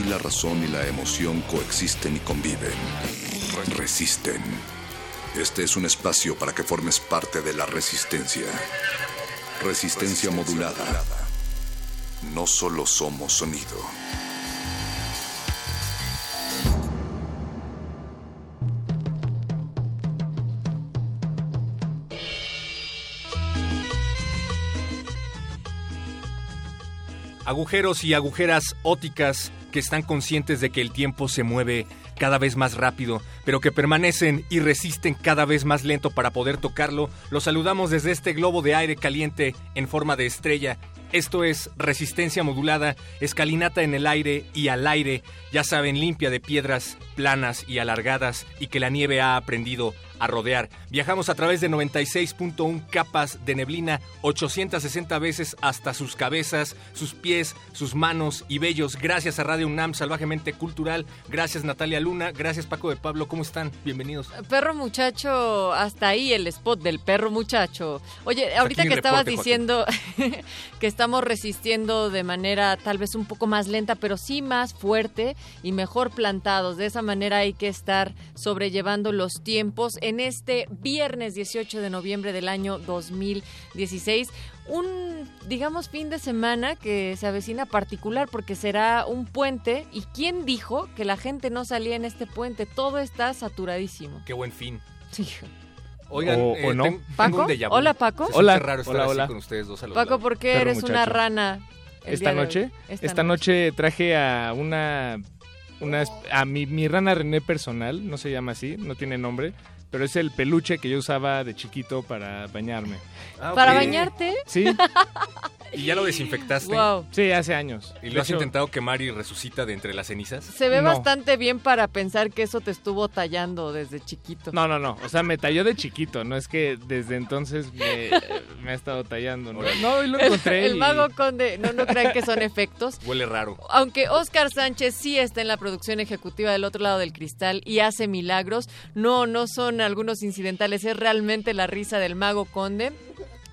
Aquí la razón y la emoción coexisten y conviven. Resisten. Este es un espacio para que formes parte de la resistencia. Resistencia modulada. No solo somos sonido. Agujeros y agujeras óticas que están conscientes de que el tiempo se mueve cada vez más rápido, pero que permanecen y resisten cada vez más lento para poder tocarlo. Los saludamos desde este globo de aire caliente en forma de estrella. Esto es resistencia modulada, escalinata en el aire y al aire, ya saben, limpia de piedras planas y alargadas y que la nieve ha aprendido a rodear. Viajamos a través de 96.1 capas de neblina, 860 veces hasta sus cabezas, sus pies, sus manos y bellos. Gracias a Radio UNAM, salvajemente cultural. Gracias Natalia Luna, gracias Paco de Pablo. ¿Cómo están? Bienvenidos. Perro muchacho, hasta ahí el spot del perro muchacho. Oye, ahorita que estabas reporte, diciendo que estamos resistiendo de manera tal vez un poco más lenta, pero sí más fuerte y mejor plantados. De esa manera hay que estar sobrellevando los tiempos en este viernes 18 de noviembre del año 2016. Un, digamos, fin de semana que se avecina particular porque será un puente. ¿Y quién dijo que la gente no salía en este puente? Todo está saturadísimo. Qué buen fin. Sí. Oigan, O- eh, o no. tengo ¿Paco? un. Hola, Paco. Se Hola. raro estar Hola, así hola. con ustedes dos a los Paco. ¿por qué eres una rana? Esta día de noche, hoy? esta, noche. traje a una, una a mi, mi rana René personal, no se llama así, no tiene nombre, pero es el peluche que yo usaba de chiquito para bañarme. Ah, ¿Para bañarte? Sí, ¿Y ya lo desinfectaste? Wow. sí, hace años. ¿Y De lo has hecho, intentado quemar y resucita de entre las cenizas? Se ve No. bastante bien para pensar que eso te estuvo tallando desde chiquito. No, no, no, o sea, me talló de chiquito, no es que desde entonces me, me ha estado tallando. No, no y lo El, encontré. el y- mago conde, no, no crean que son efectos. Huele raro. Aunque Oscar Sánchez sí está en la producción ejecutiva del otro lado del cristal y hace milagros, no, no son algunos incidentales, es realmente la risa del mago conde.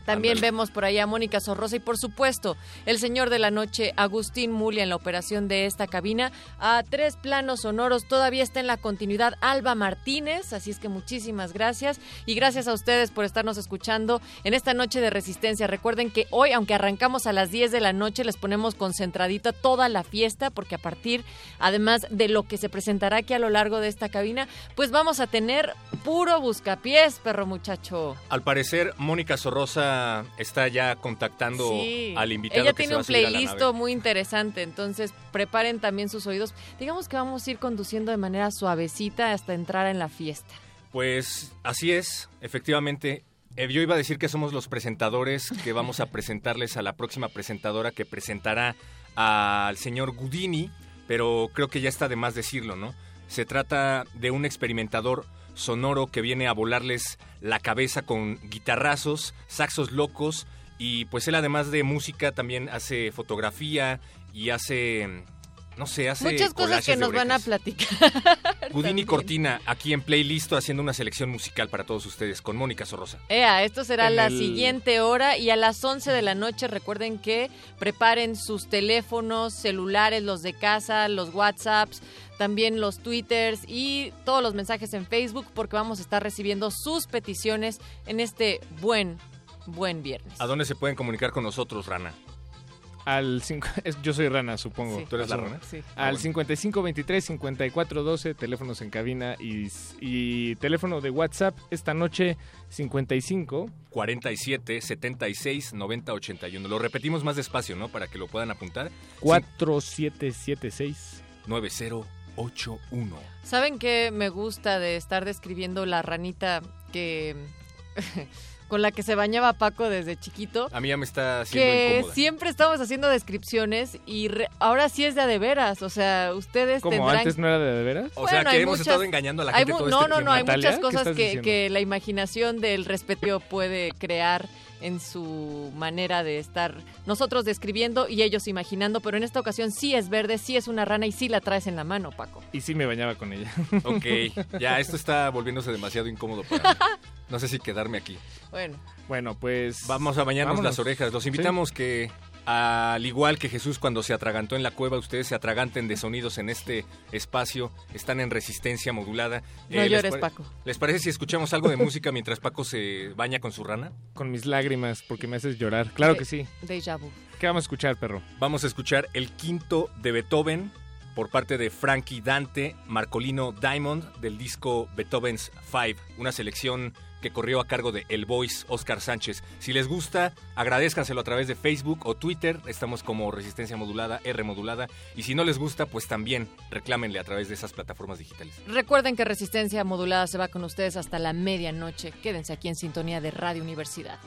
También vemos por allá a Mónica Sorrosa y por supuesto el señor de la noche Agustín Mulia en la operación de esta cabina. A tres planos sonoros todavía está en la continuidad Alba Martínez, así es que muchísimas gracias y gracias a ustedes por estarnos escuchando en esta noche de resistencia. Recuerden que hoy, aunque arrancamos a las 10 de la noche, les ponemos concentradita toda la fiesta porque a partir, además de lo que se presentará aquí a lo largo de esta cabina, pues vamos a tener puro buscapiés, perro muchacho. Al parecer, Mónica Sorrosa está ya contactando Sí. al invitado Ella que se tiene va a un playlist muy interesante, entonces preparen también sus oídos. Digamos que vamos a ir conduciendo de manera suavecita hasta entrar en la fiesta. Pues así es, efectivamente. Eh, yo iba a decir que somos los presentadores que vamos a presentarles a la próxima presentadora que presentará al señor Gudini, pero creo que ya está de más decirlo, ¿no? Se trata de un experimentador sonoro que viene a volarles la cabeza con guitarrazos, saxos locos y pues él además de música también hace fotografía y hace no sé, hace Muchas cosas que nos van a platicar. Gudini también. Cortina, aquí en Playlist, haciendo una selección musical para todos ustedes, con Mónica Sorrosa. Ea, esto será En la el- siguiente hora y a las 11 de la noche recuerden que preparen sus teléfonos, celulares, los de casa, los WhatsApps, también los Twitters y todos los mensajes en Facebook porque vamos a estar recibiendo sus peticiones en este buen, buen viernes. ¿A dónde se pueden comunicar con nosotros, Rana? Al cinco- es- yo soy rana, supongo. Sí. ¿Tú eres la. Rana? Sí. Ah, Al bueno. 5523 5412 teléfonos en cabina y, y teléfono de WhatsApp esta noche 55 47 76 90 81. Lo repetimos más despacio, ¿no? Para que lo puedan apuntar. 4776 9081. ¿Saben qué me gusta de estar describiendo la ranita que con la que se bañaba Paco desde chiquito. A mí ya me está haciendo Que incómoda. siempre estamos haciendo descripciones y re- ahora sí es de a de veras. O sea, ustedes ¿Cómo tendrán antes no era de, de veras? O sea, que hay hemos muchas- estado engañando a la Hay gente mu- todo no, este no, no, hay Natalia, muchas ¿qué cosas que, que la imaginación del respeto puede crear en su manera de estar nosotros describiendo y ellos imaginando, pero en esta ocasión sí es verde, sí es una rana y sí la traes en la mano, Paco. Y sí me bañaba con ella. Ok, ya esto está volviéndose demasiado incómodo para mí. No sé si quedarme aquí. Bueno, Bueno, pues... Vamos a bañarnos Vámonos. las orejas. Los invitamos que, al igual que Jesús cuando se atragantó en la cueva, ustedes se atraganten de sonidos en este espacio. Están en resistencia modulada. no Eh, ¿les llores, pare- Paco. ¿Les parece si escuchamos algo de música mientras Paco se baña con su rana? Con mis lágrimas, porque me haces llorar. Claro De- que sí. Déjà vu. ¿Qué vamos a escuchar, perro? Vamos a escuchar el quinto de Beethoven por parte de Frankie Dante, Marcolino Diamond, del disco Beethoven's Five, una selección que corrió a cargo de El Voice Oscar Sánchez. Si les gusta, agradezcanselo a través de Facebook o Twitter, estamos como Resistencia Modulada, R Modulada, y si no les gusta, pues también reclámenle a través de esas plataformas digitales. Recuerden que Resistencia Modulada se va con ustedes hasta la medianoche. Quédense aquí en sintonía de Radio Universidad.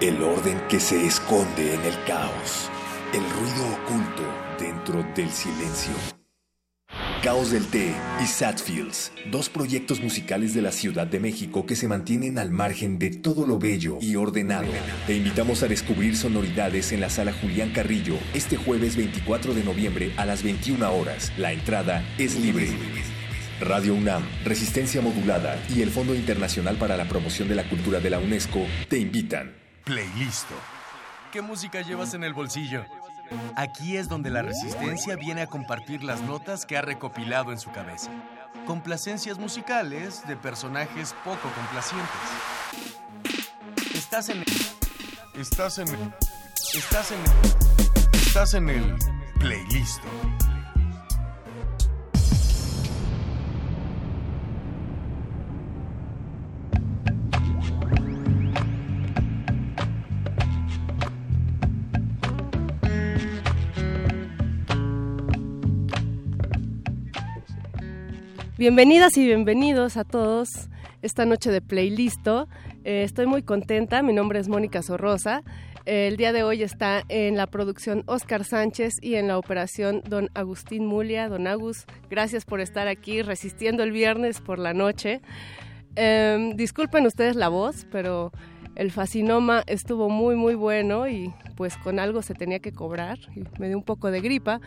El orden que se esconde en el caos. El ruido oculto dentro del silencio. Caos del Té y Satfields, dos proyectos musicales de la Ciudad de México que se mantienen al margen de todo lo bello y ordenado. Te invitamos a descubrir sonoridades en la sala Julián Carrillo este jueves 24 de noviembre a las 21 horas. La entrada es libre. Radio UNAM, Resistencia Modulada y el Fondo Internacional para la Promoción de la Cultura de la UNESCO te invitan. Playlist. ¿Qué música llevas en el bolsillo? Aquí es donde la resistencia viene a compartir las notas que ha recopilado en su cabeza. Complacencias musicales de personajes poco complacientes. Estás en Estás en Estás en Estás en el playlist. Bienvenidas y bienvenidos a todos esta noche de Playlisto. Eh, estoy muy contenta, mi nombre es Mónica Sorrosa. el día de hoy está en la producción Oscar Sánchez y en la operación Don Agustín Mulia. Don Agus, gracias por estar aquí resistiendo el viernes por la noche. Em, disculpen ustedes la voz, pero el fascinoma estuvo muy muy bueno y pues con algo se tenía que cobrar y me dio un poco de gripa,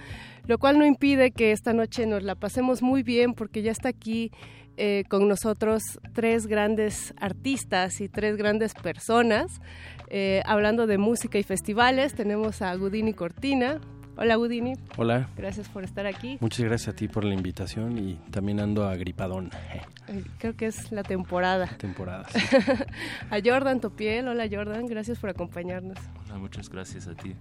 lo cual no impide que esta noche nos la pasemos muy bien porque ya está aquí eh, con nosotros tres grandes artistas y tres grandes personas. Eh, hablando de música y festivales, tenemos a Gudini Cortina. Hola Gudini. Hola. Gracias por estar aquí. Muchas gracias a ti por la invitación y también ando agripadón. Creo que es la temporada. Temporada. a Jordan Topiel. Hola Jordan, gracias por acompañarnos. Hola, muchas gracias a ti.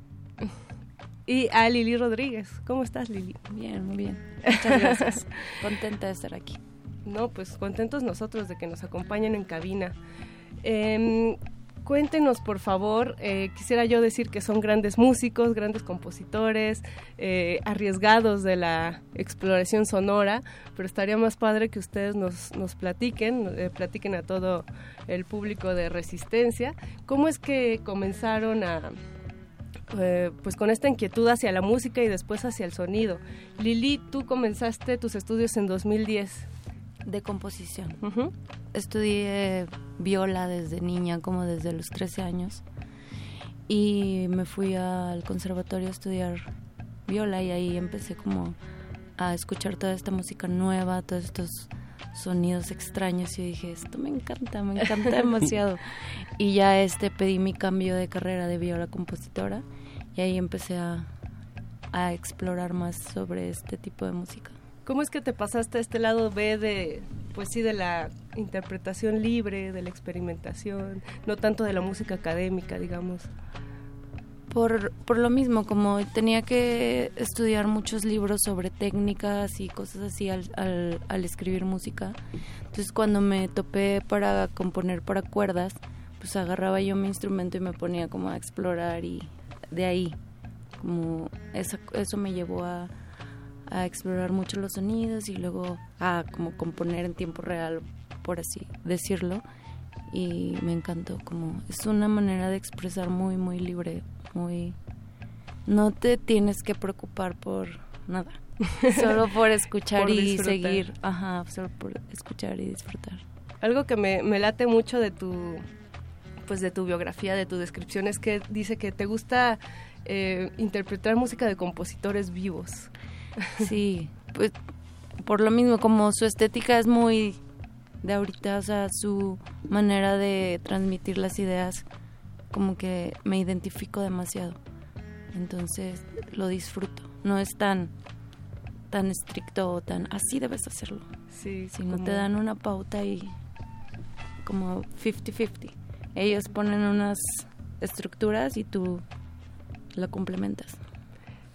Y a Lili Rodríguez. ¿Cómo estás Lili? Bien, muy bien. Muchas gracias. Contenta de estar aquí. No, pues contentos nosotros de que nos acompañen en cabina. Eh, cuéntenos, por favor, eh, quisiera yo decir que son grandes músicos, grandes compositores, eh, arriesgados de la exploración sonora, pero estaría más padre que ustedes nos, nos platiquen, eh, platiquen a todo el público de Resistencia, cómo es que comenzaron a... pues con esta inquietud hacia la música y después hacia el sonido. Lili, tú comenzaste tus estudios en 2010 de composición. Estudié viola desde niña, como desde los 13 años. Y me fui al conservatorio a estudiar viola y ahí empecé como a escuchar toda esta música nueva, todos estos sonidos extraños y dije, esto me encanta, me encanta demasiado. y ya este pedí mi cambio de carrera de viola compositora y ahí empecé a, a explorar más sobre este tipo de música. ¿Cómo es que te pasaste a este lado B de, pues sí, de la interpretación libre, de la experimentación, no tanto de la música académica, digamos? Por, por lo mismo, como tenía que estudiar muchos libros sobre técnicas y cosas así al, al, al escribir música, entonces cuando me topé para componer para cuerdas, pues agarraba yo mi instrumento y me ponía como a explorar y de ahí, como eso, eso me llevó a a explorar mucho los sonidos y luego a como componer en tiempo real, por así decirlo. Y me encantó, como es una manera de expresar muy, muy libre, muy... No te tienes que preocupar por nada, solo por escuchar y seguir, ajá, solo por escuchar y disfrutar. Algo que me, me late mucho de tu pues de tu biografía, de tu descripción, es que dice que te gusta eh, interpretar música de compositores vivos. Sí, pues por lo mismo, como su estética es muy de ahorita, o sea, su manera de transmitir las ideas, como que me identifico demasiado. Entonces lo disfruto. No es tan tan estricto o tan así debes hacerlo. Sí, sino te dan una pauta y como 50-50. Ellos ponen unas estructuras y tú lo complementas.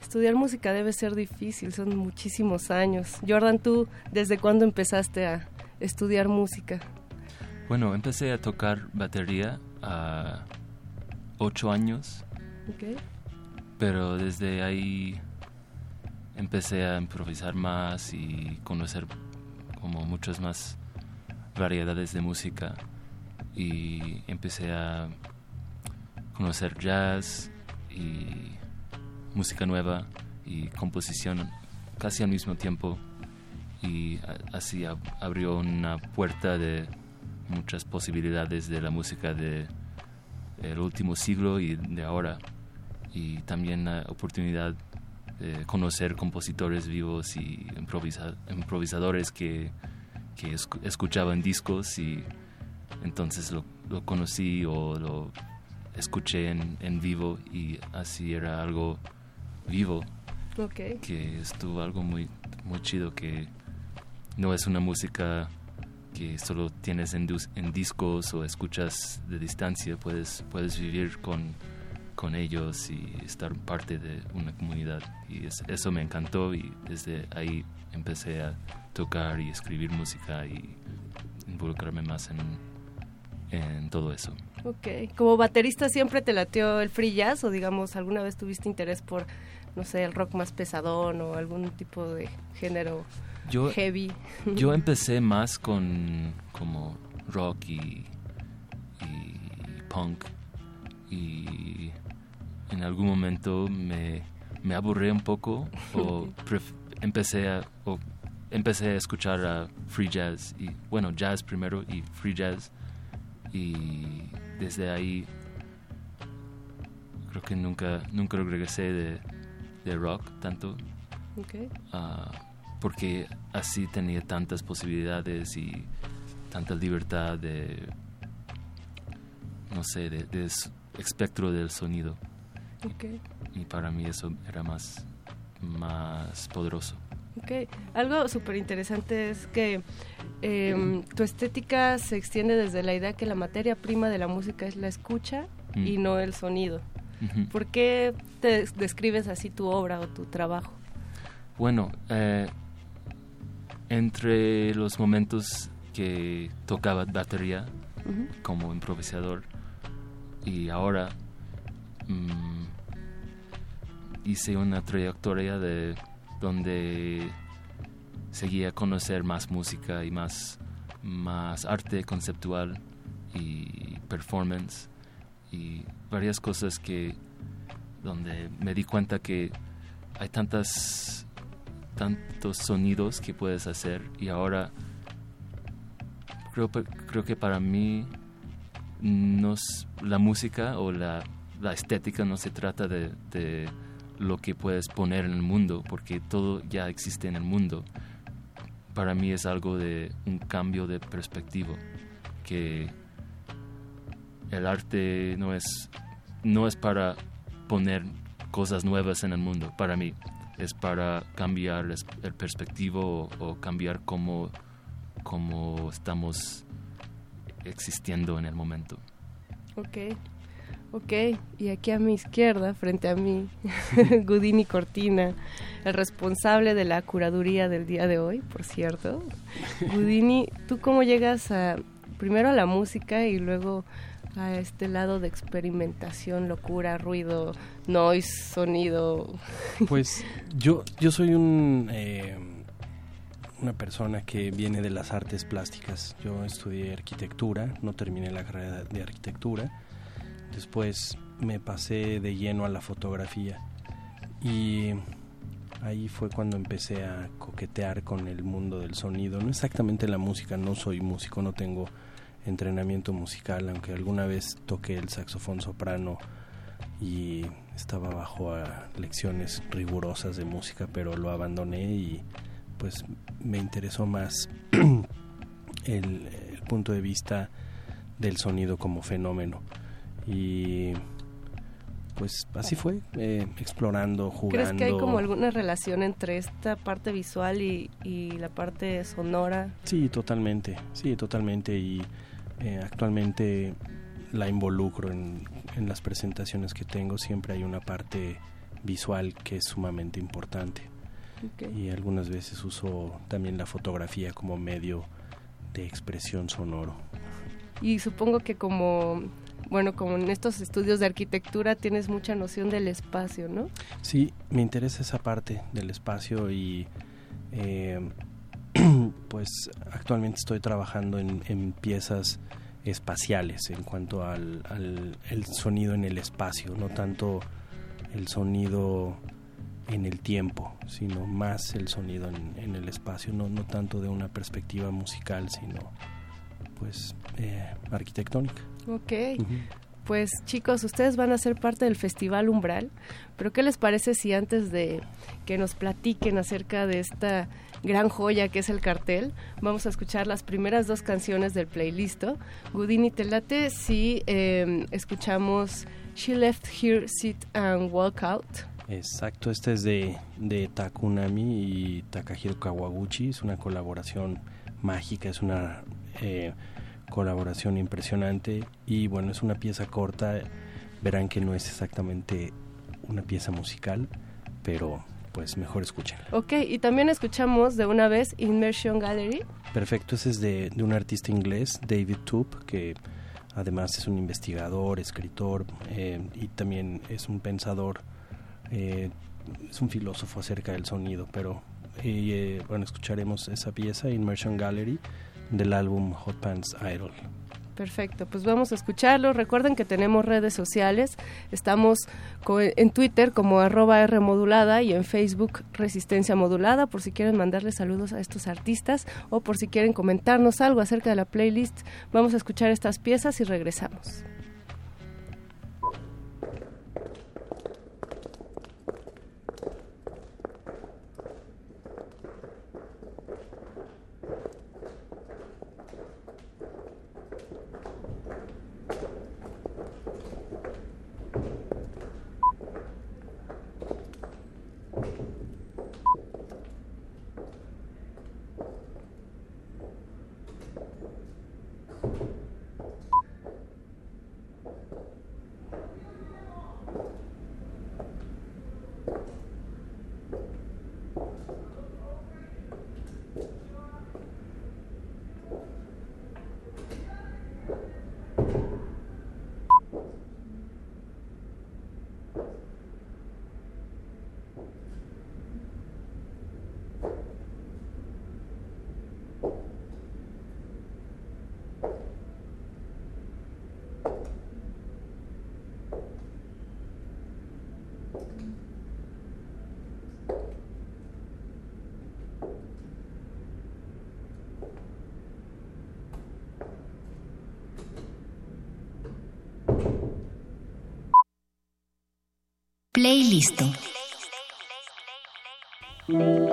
Estudiar música debe ser difícil, son muchísimos años. Jordan, ¿tú desde cuándo empezaste a estudiar música? Bueno, empecé a tocar batería a ocho años. Okay. Pero desde ahí empecé a improvisar más y conocer como muchas más variedades de música. y empecé a conocer jazz y música nueva y composición casi al mismo tiempo. Y así abrió una puerta de muchas posibilidades de la música de el último siglo y de ahora. Y también la oportunidad de conocer compositores vivos y improvisadores que, que escuchaban discos y entonces lo, lo, conocí o lo escuché en, en vivo y así era algo vivo que estuvo algo muy muy chido que no es una música que solo tienes en, en, discos o escuchas de distancia, puedes, puedes vivir con, con ellos y estar parte de una comunidad. Y eso me encantó y desde ahí empecé a tocar y escribir música y involucrarme más en, en todo eso. Ok, como baterista siempre te lateó el free jazz o digamos alguna vez tuviste interés por, no sé, el rock más pesadón o algún tipo de género yo, heavy. Yo empecé más con como rock y, punk y en algún momento me, me aburrí un poco o empecé a o empecé a escuchar a free jazz y bueno jazz primero y free jazz y desde ahí creo que nunca nunca regresé de, de rock tanto okay. Ah, porque así tenía tantas posibilidades y tanta libertad de, no sé, de, espectro del sonido. Y, para mí eso era más, más poderoso. Okay. Algo súper interesante es que em, tu estética se extiende desde la idea que la materia prima de la música es la escucha y mm. no el sonido. ¿Por qué te describes así tu obra o tu trabajo? Bueno, eh, entre los momentos que tocaba batería como improvisador y ahora mm, hice una trayectoria de donde seguía a conocer más música y más, más arte conceptual y performance y varias cosas que donde me di cuenta que hay tantas tantos sonidos que puedes hacer y ahora creo, creo que para mí la música o la, la estética no se trata de, lo que puedes poner en el mundo porque todo ya existe en el mundo para mí es algo de un cambio de perspectiva que el arte no es no es para poner cosas nuevas en el mundo para mí es para cambiar el perspectivo o, cambiar cómo, cómo estamos existiendo en el momento. Ok, ok. Y aquí a mi izquierda, frente a mí, Gudini Cortina, el responsable de la curaduría del día de hoy, por cierto. Gudini, ¿tú cómo llegas a, primero a la música y luego a este lado de experimentación, locura, ruido, noise, sonido? Pues yo, yo soy un, eh, una persona que viene de las artes plásticas. Yo estudié arquitectura, no terminé la carrera de arquitectura. Después me pasé de lleno a la fotografía y ahí fue cuando empecé a coquetear con el mundo del sonido. No exactamente la música, no soy músico, no tengo entrenamiento musical, aunque alguna vez toqué el saxofón soprano y estaba bajo a lecciones rigurosas de música, pero lo abandoné y pues me interesó más el, punto de vista del sonido como fenómeno. Y pues así fue, eh, explorando, jugando. ¿Crees que hay como alguna relación entre esta parte visual y, y la parte sonora? Sí, totalmente, sí, totalmente. Y eh, actualmente la involucro en, las presentaciones que tengo, siempre hay una parte visual que es sumamente importante. Y algunas veces uso también la fotografía como medio de expresión sonoro. Y supongo que como, bueno, como en estos estudios de arquitectura tienes mucha noción del espacio, ¿no? Sí, me interesa esa parte del espacio y eh, pues actualmente estoy trabajando en, piezas espaciales en cuanto al, al el sonido en el espacio, no tanto el sonido en el tiempo, sino más el sonido en, el espacio, no, no tanto de una perspectiva musical, sino pues eh, arquitectónica. Ok. Pues chicos, ustedes van a ser parte del Festival Umbral, pero ¿qué les parece si antes de que nos platiquen acerca de esta gran joya que es el cartel, vamos a escuchar las primeras dos canciones del playlist. Gudini Telate, si em, escuchamos She Left Here, Sit and Walk Out. Exacto, este es de, de Takunami y Takahiro Kawaguchi, es una colaboración mágica, es una eh, colaboración impresionante y bueno, es una pieza corta, verán que no es exactamente una pieza musical, pero pues mejor escúchenla. Ok, y también escuchamos de una vez Immersion Gallery. Perfecto, ese es de, de un artista inglés, David Toop, que además es un investigador, escritor eh, y también es un pensador eh, es un filósofo acerca del sonido, pero eh, bueno, escucharemos esa pieza, Immersion Gallery, del álbum Hot Pants Idol. Perfecto, pues vamos a escucharlo. Recuerden que tenemos redes sociales. Estamos en Twitter como arroba R y en Facebook Resistencia Modulada por si quieren mandarle saludos a estos artistas o por si quieren comentarnos algo acerca de la playlist. Vamos a escuchar estas piezas y regresamos. Playlist. Submarine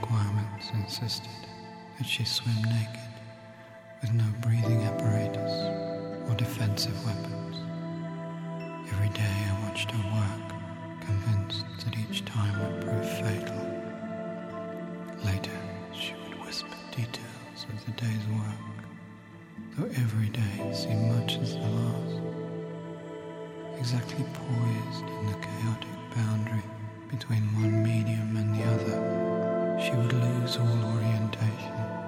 requirements insisted that she swim naked with no breathing apparatus or defensive weapons. Every day I watched her work, convinced that each time would prove fatal. Later, she would whisper details of the day's work, though every day seemed much as the last exactly poised in the chaotic boundary between one medium and the other she would lose all orientation.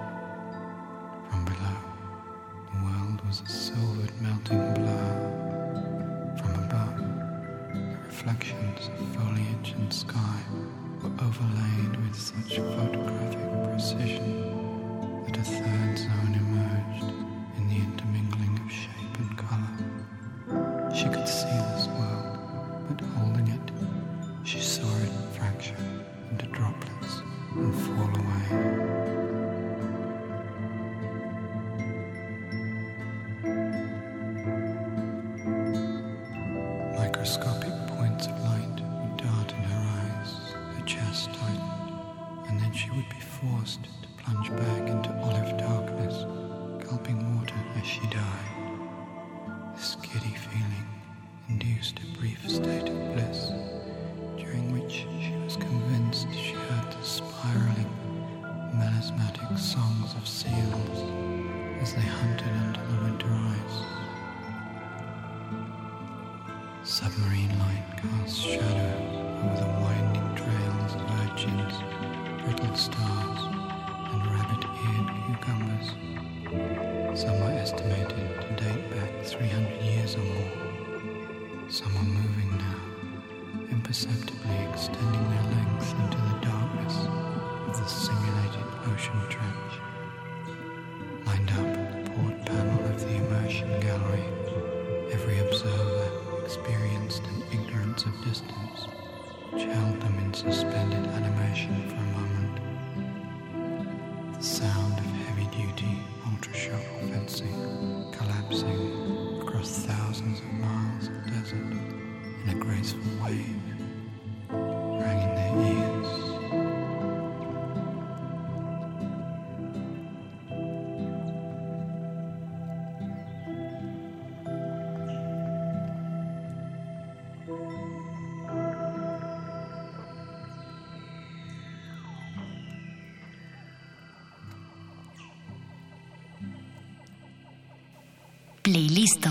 Playlisto.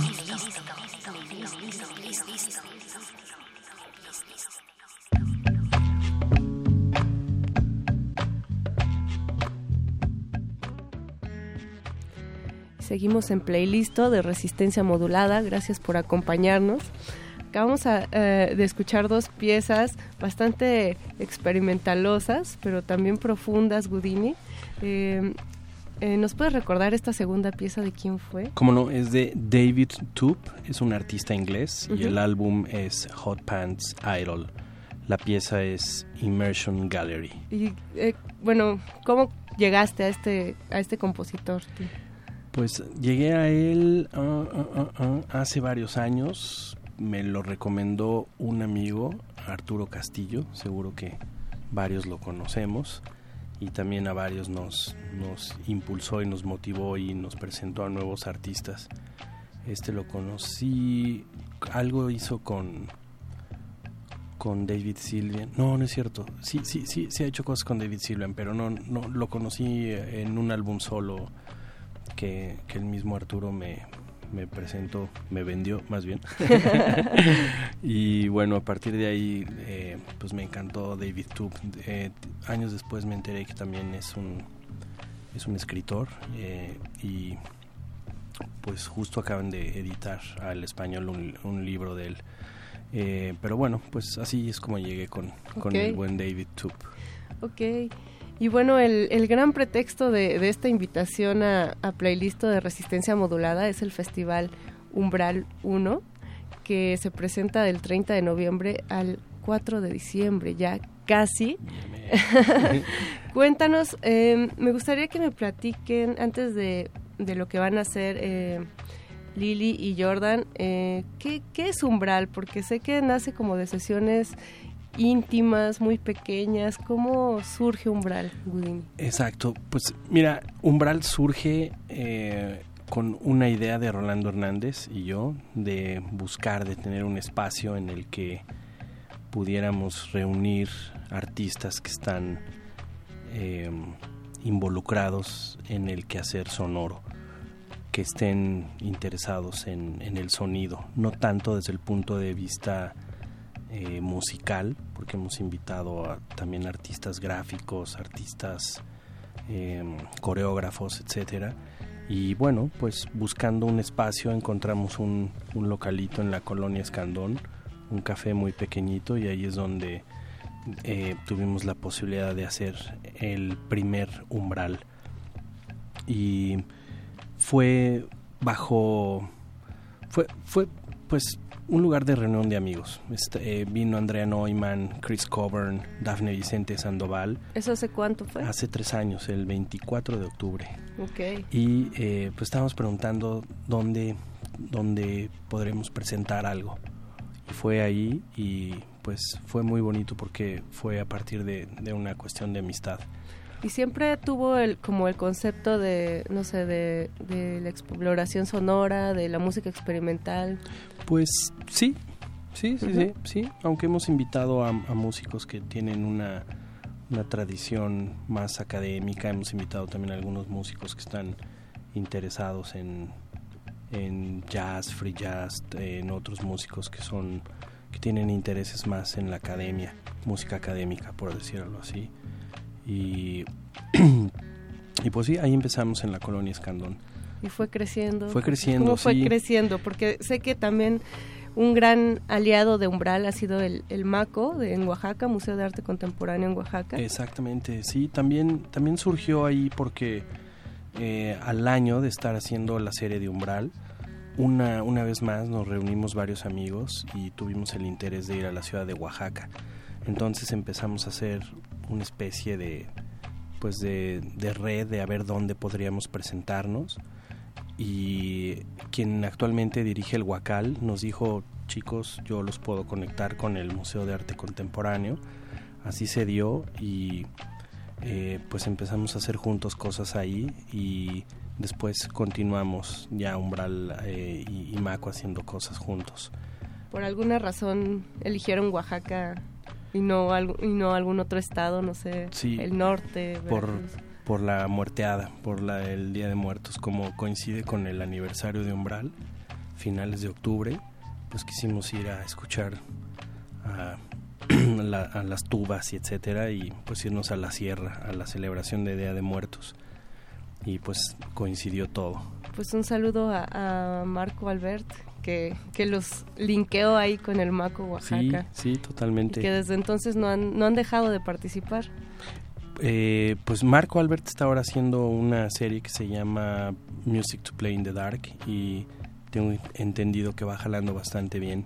Seguimos en Playlisto de Resistencia Modulada. Gracias por acompañarnos. Acabamos a- eh, de escuchar dos piezas bastante experimentalosas, pero también profundas, Gudini. Eh, eh, ¿Nos puedes recordar esta segunda pieza de quién fue? Como no, es de David Toop, es un artista inglés y el álbum es Hot Pants Idol. La pieza es Immersion Gallery. Y eh, bueno, ¿cómo llegaste a este a este compositor? Pues llegué a él ah, ah, ah, hace varios años. Me lo recomendó un amigo, Arturo Castillo. Seguro que varios lo conocemos. Y también a varios nos, nos impulsó y nos motivó y nos presentó a nuevos artistas. Este lo conocí, algo hizo con con David Sylvian. No, no es cierto. Sí, sí, sí, sí ha hecho cosas con David Sylvian, pero no, no lo conocí en un álbum solo que, que el mismo Arturo me, me presentó, me vendió más bien. y bueno, a partir de ahí, eh, pues me encantó David Toop. Eh, años después me enteré que también es un, es un escritor eh, y pues justo acaban de editar al español un, un libro de él. Eh, pero bueno, pues así es como llegué con, con el buen David Toop. Ok. Y bueno, el, el gran pretexto de, de esta invitación a, a playlist de resistencia modulada es el festival Umbral 1, que se presenta del 30 de noviembre al 4 de diciembre, ya casi. Cuéntanos, eh, me gustaría que me platiquen antes de, de lo que van a hacer eh, Lili y Jordan, eh, ¿qué, ¿qué es Umbral? Porque sé que nace como de sesiones íntimas, muy pequeñas. ¿Cómo surge Umbral, Gudini? Exacto, pues mira, Umbral surge eh, con una idea de Rolando Hernández y yo de buscar, de tener un espacio en el que pudiéramos reunir artistas que están eh, involucrados en el quehacer sonoro, que estén interesados en, en el sonido, no tanto desde el punto de vista eh, musical, porque hemos invitado a también artistas gráficos, artistas eh, coreógrafos, etcétera. Y bueno, pues buscando un espacio encontramos un, un localito en la colonia Escandón, un café muy pequeñito y ahí es donde eh, tuvimos la posibilidad de hacer el primer umbral. Y fue bajo, fue, fue pues un lugar de reunión de amigos. Este, eh, vino Andrea Neumann, Chris Coburn, Dafne Vicente Sandoval. ¿Eso hace cuánto fue? Hace tres años, el 24 de octubre. Ok. Y eh, pues estábamos preguntando dónde, dónde podremos presentar algo. Y fue ahí y pues fue muy bonito porque fue a partir de, de una cuestión de amistad. Y siempre tuvo el como el concepto de, no sé, de, de la exploración sonora, de la música experimental. Pues sí, sí, sí, sí, sí. Aunque hemos invitado a, a músicos que tienen una, una tradición más académica, hemos invitado también a algunos músicos que están interesados en, en jazz, free jazz, en otros músicos que son que tienen intereses más en la academia, música académica, por decirlo así. Y, y pues sí, ahí empezamos en la colonia Escandón. Y fue creciendo. Fue creciendo, ¿Cómo fue sí. creciendo? Porque sé que también un gran aliado de Umbral ha sido el, el MACO de, en Oaxaca, Museo de Arte Contemporáneo en Oaxaca. Exactamente, sí, también, también surgió ahí porque eh, al año de estar haciendo la serie de Umbral, una, una vez más nos reunimos varios amigos y tuvimos el interés de ir a la ciudad de Oaxaca. Entonces empezamos a hacer una especie de pues de, de red de a ver dónde podríamos presentarnos. Y quien actualmente dirige el Huacal nos dijo chicos yo los puedo conectar con el Museo de Arte Contemporáneo así se dio y eh, pues empezamos a hacer juntos cosas ahí y después continuamos ya Umbral eh, y, y Maco haciendo cosas juntos. Por alguna razón eligieron Oaxaca y no, algo- y no algún otro estado, no sé, Sí, el norte. por, Veracruz. por la muerteada, por la, el Día de Muertos, como coincide con el aniversario de Umbral, finales de octubre, pues quisimos ir a escuchar a, la- a las tubas y etcétera y pues irnos a la sierra, a la celebración de Día de Muertos y pues coincidió todo. Pues un saludo a, a Marco Albert, que, que los linkeó ahí con el MACO Sí, Oaxaca. sí, Y totalmente. que desde entonces no han, no han dejado de participar. Eh, pues Marco Albert está ahora haciendo una serie que se llama Music to Play in the Dark y tengo entendido que va jalando bastante bien.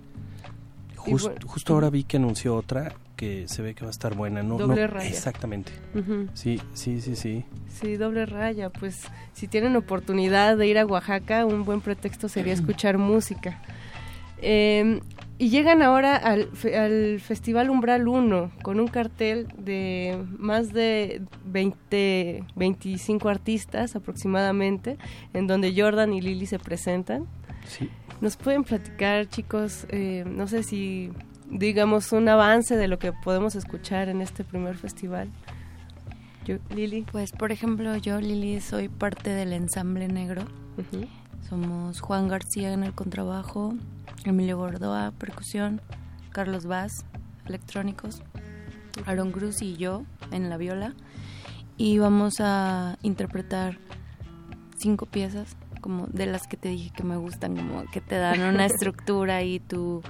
Y Jus- bueno- justo ahora vi que anunció otra que se ve que va a estar buena. No, Doble no- raya. Exactamente. Sí, sí, sí, sí. Sí, doble raya. Pues si tienen oportunidad de ir a Oaxaca, un buen pretexto sería escuchar música. Eh, y llegan ahora al, al Festival Umbral 1 con un cartel de más de 20, 25 artistas aproximadamente, en donde Jordan y Lily se presentan. Sí. ¿Nos pueden platicar, chicos, eh, no sé si digamos un avance de lo que podemos escuchar en este primer festival? Yo, Lili. Pues, por ejemplo, yo, Lili, soy parte del ensamble negro. Somos Juan García en el contrabajo, Emilio Gordoa, percusión, Carlos Vaz, electrónicos, Aaron Cruz y yo en la viola. Y vamos a interpretar cinco piezas, como de las que te dije que me gustan, como que te dan una estructura y tú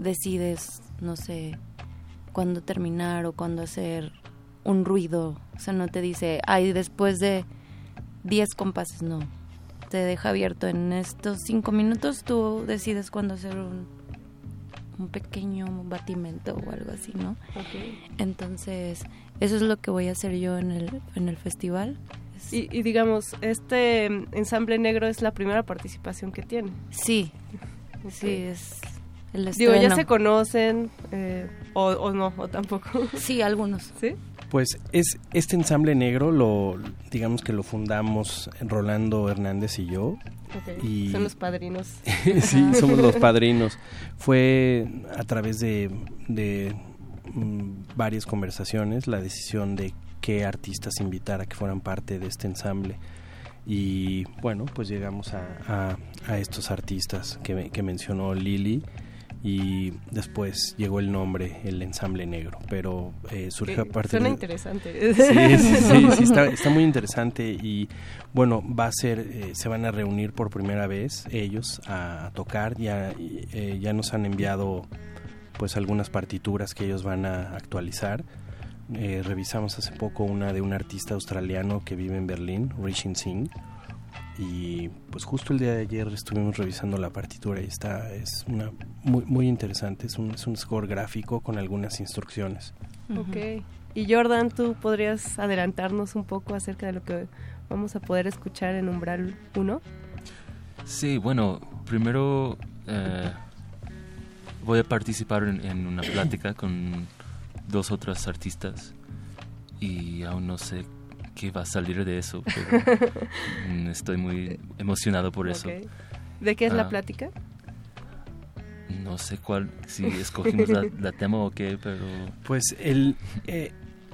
decides, no sé, cuándo terminar o cuándo hacer un ruido. O sea, no te dice, ay, después de 10 compases, no. Te deja abierto en estos cinco minutos, tú decides cuándo hacer un, un pequeño batimento o algo así, ¿no? Entonces, eso es lo que voy a hacer yo en el, en el festival. Y, y digamos, este ensamble negro es la primera participación que tiene. Sí, sí, es el Digo, ya se conocen, eh, o, o no, o tampoco. Sí, algunos. ¿Sí? Pues es este ensamble negro lo digamos que lo fundamos Rolando Hernández y yo. Y Son los padrinos. sí, somos los padrinos. Fue a través de, de, mm, varias conversaciones la decisión de qué artistas invitar a que fueran parte de este ensamble. Y bueno, pues llegamos a, a- a estos artistas que, me- que mencionó Lili y después llegó el nombre, el ensamble negro, pero eh, surgió Que aparte suena de- interesante. Sí, sí, sí, sí, está, está muy interesante y bueno, va a ser, eh, se van a reunir por primera vez ellos a, a tocar, ya, eh, ya nos han enviado pues algunas partituras que ellos van a actualizar. Eh, revisamos hace poco una de un artista australiano que vive en Berlín, Rishin Singh, y pues justo el día de ayer estuvimos revisando la partitura y está, es una muy, muy interesante, es un, es un score gráfico con algunas instrucciones. Ok. Y Jordan, ¿tú podrías adelantarnos un poco acerca de lo que vamos a poder escuchar en Umbral 1? Sí, bueno, primero eh, voy a participar en, en una plática con dos otras artistas y aún no sé qué va a salir de eso, pero mm, estoy muy emocionado por eso. ¿De qué es la Ah, plática? No sé cuál, si escogimos la, la tema o qué, pero... Pues el eh,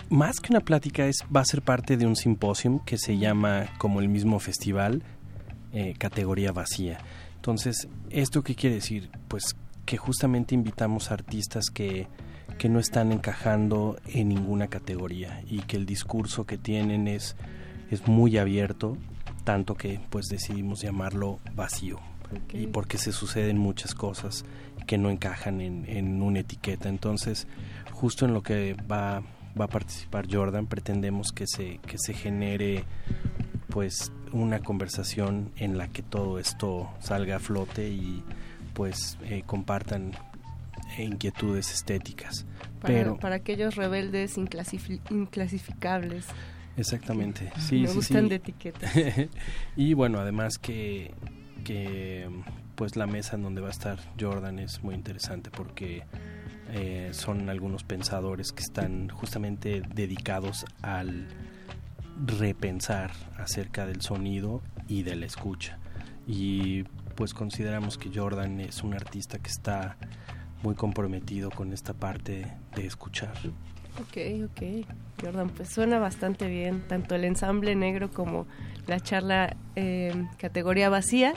más que una plática es va a ser parte de un simposio que se llama como el mismo festival eh, categoría vacía Entonces, ¿esto qué quiere decir? Pues que justamente invitamos a artistas que, que no están encajando en ninguna categoría y que el discurso que tienen es, es muy abierto, tanto que pues decidimos llamarlo vacío. Y porque se suceden muchas cosas que no encajan en, en una etiqueta. Entonces, justo en lo que va, va a participar Jordan, pretendemos que se, que se genere pues una conversación en la que todo esto salga a flote y pues eh, compartan inquietudes estéticas. Para, Pero para aquellos rebeldes inclasifi- inclasificables. Exactamente, sí, Me sí, gustan sí. de etiquetas. y bueno, además que, que pues la mesa en donde va a estar Jordan es muy interesante porque eh, son algunos pensadores que están justamente dedicados al repensar acerca del sonido y de la escucha. Y pues consideramos que Jordan es un artista que está muy comprometido con esta parte de escuchar. Ok, ok. Jordan, pues suena bastante bien, tanto el ensamble negro como la charla eh, categoría vacía.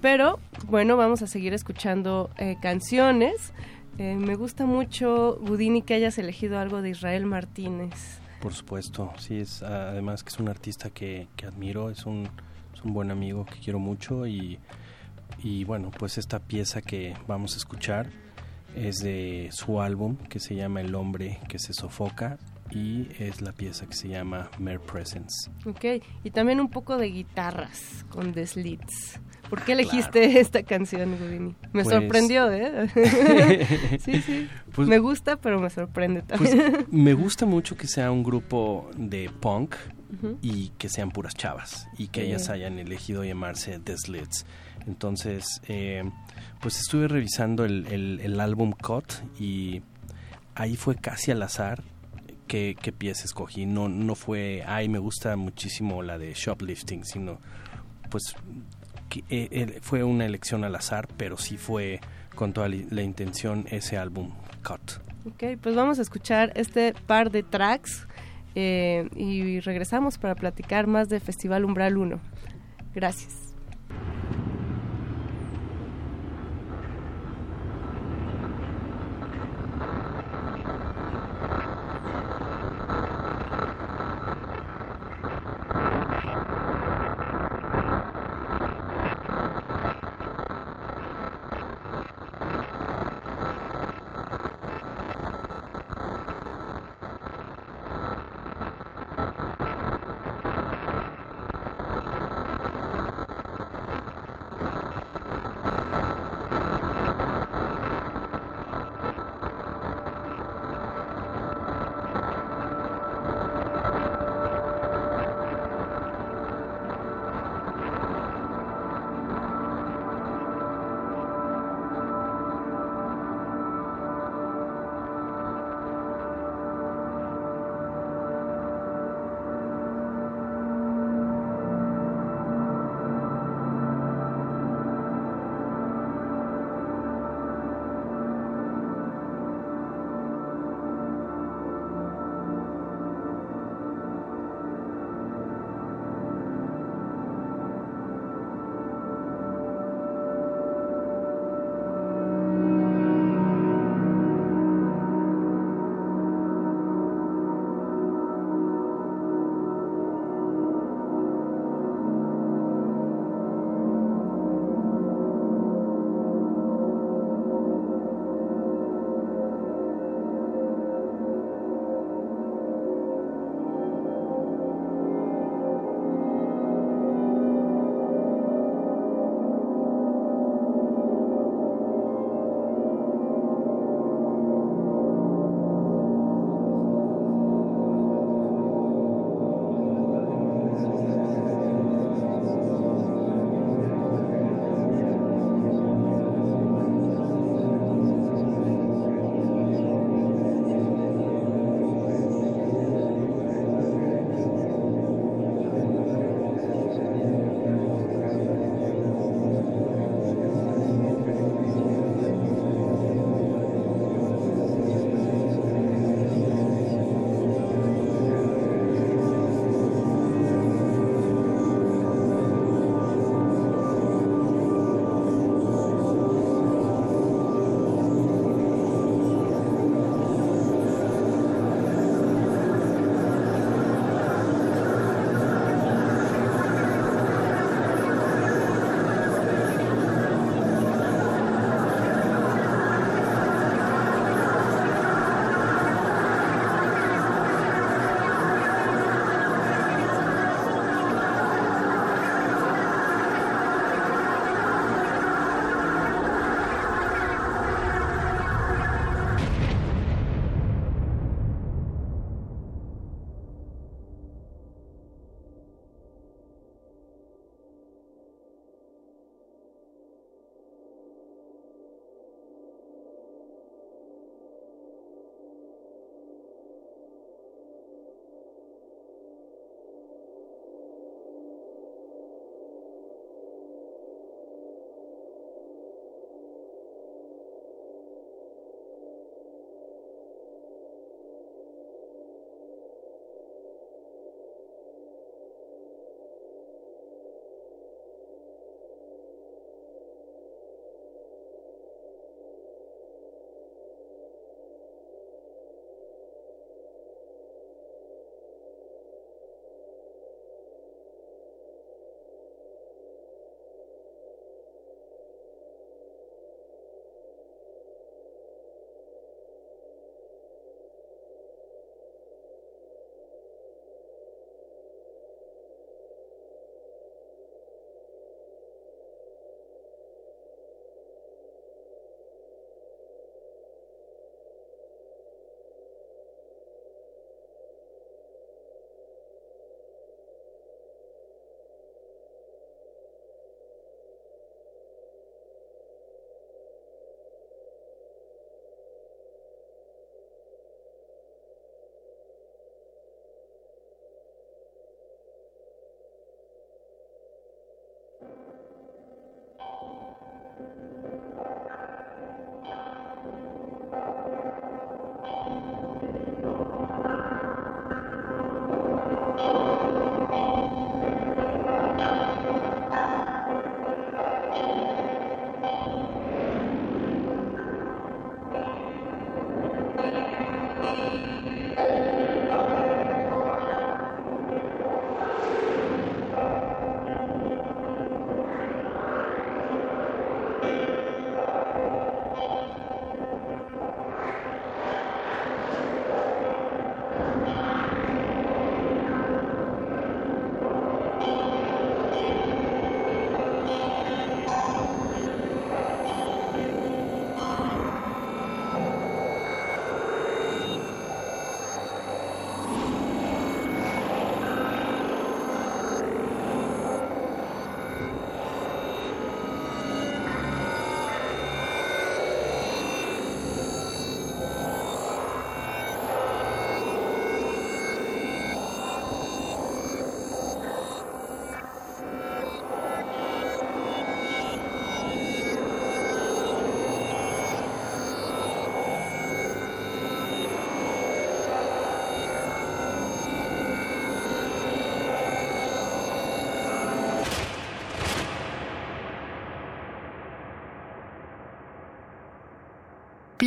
Pero bueno, vamos a seguir escuchando eh, canciones. Eh, me gusta mucho, Budini, que hayas elegido algo de Israel Martínez. Por supuesto, sí, es además que es un artista que, que admiro, es un, es un buen amigo que quiero mucho y, y bueno, pues esta pieza que vamos a escuchar es de su álbum que se llama El hombre que se sofoca y es la pieza que se llama Mere Presence. Ok, y también un poco de guitarras con The Slits. ¿Por qué elegiste esta canción? Me Pues- sorprendió, ¿eh? sí, sí. Pues- me gusta, pero me sorprende Pues también. me gusta mucho que sea un grupo de punk y que sean puras chavas y que ellas hayan elegido llamarse The Slits. Entonces, eh, pues estuve revisando el, álbum Cut y ahí fue casi al azar qué, qué pieza escogí. No, no fue, ay, me gusta muchísimo la de Shoplifting, sino pues eh, fue una elección al azar, pero sí fue con toda la intención ese álbum Cut. Ok, pues vamos a escuchar este par de tracks eh, y regresamos para platicar más de Festival Umbral 1. Gracias.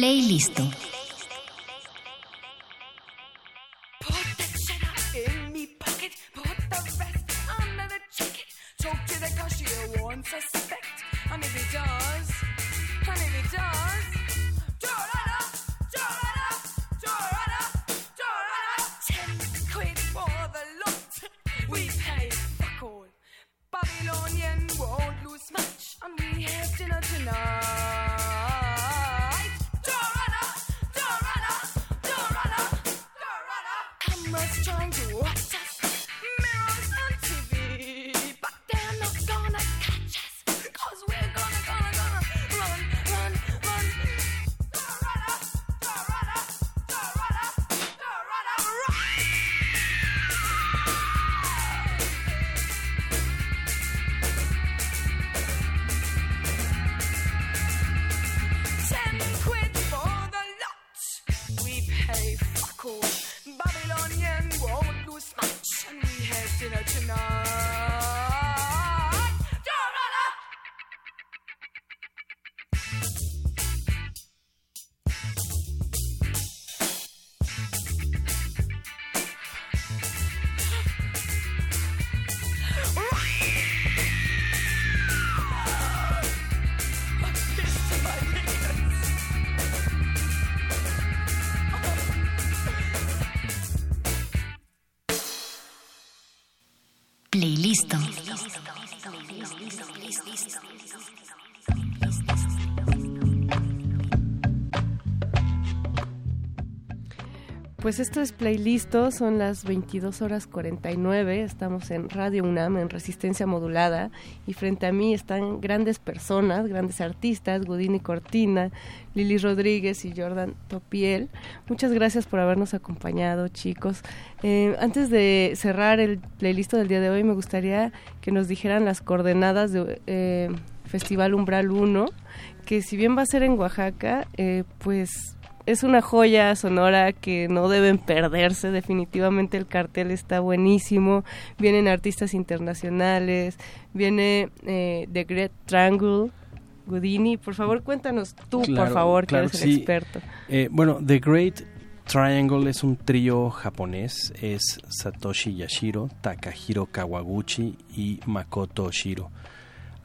Playlisto. Put Pues esto es son las 22 horas 49, estamos en Radio UNAM, en Resistencia Modulada, y frente a mí están grandes personas, grandes artistas, Gudini Cortina, Lili Rodríguez y Jordan Topiel. Muchas gracias por habernos acompañado, chicos. Eh, antes de cerrar el playlist del día de hoy, me gustaría que nos dijeran las coordenadas de eh, Festival Umbral 1, que si bien va a ser en Oaxaca, eh, pues es una joya sonora que no deben perderse. Definitivamente el cartel está buenísimo. Vienen artistas internacionales. Viene eh, The Great Triangle. Gudini, por favor, cuéntanos tú, por Claro, favor, que claro eres que el sí. experto. Eh, bueno, The Great Triangle es un trío japonés. Es Satoshi Yashiro, Takahiro Kawaguchi y Makoto Shiro.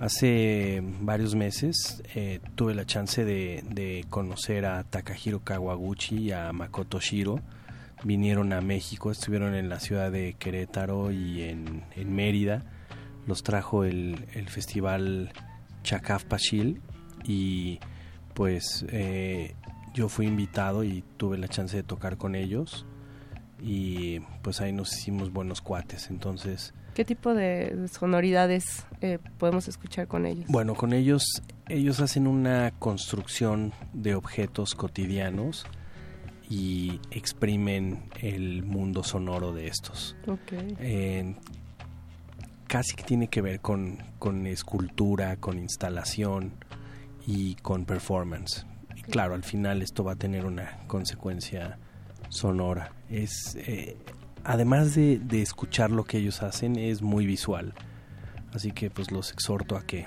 Hace varios meses eh, tuve la chance de, conocer a Takahiro Kawaguchi y a Makoto Shiro. Vinieron a México, estuvieron en la ciudad de Querétaro y en, Mérida. Los trajo el, el festival Chacaf Pachil y pues eh, yo fui invitado y tuve la chance de tocar con ellos y pues ahí nos hicimos buenos cuates. Entonces, ¿Qué tipo de sonoridades eh, podemos escuchar con ellos? Bueno, con ellos, ellos hacen una construcción de objetos cotidianos y exprimen el mundo sonoro de estos. Ok. Eh, casi que tiene que ver con, con escultura, con instalación y con performance. Y claro, al final esto va a tener una consecuencia sonora. Es eh, además de, de escuchar lo que ellos hacen, es muy visual. Así que pues los exhorto a que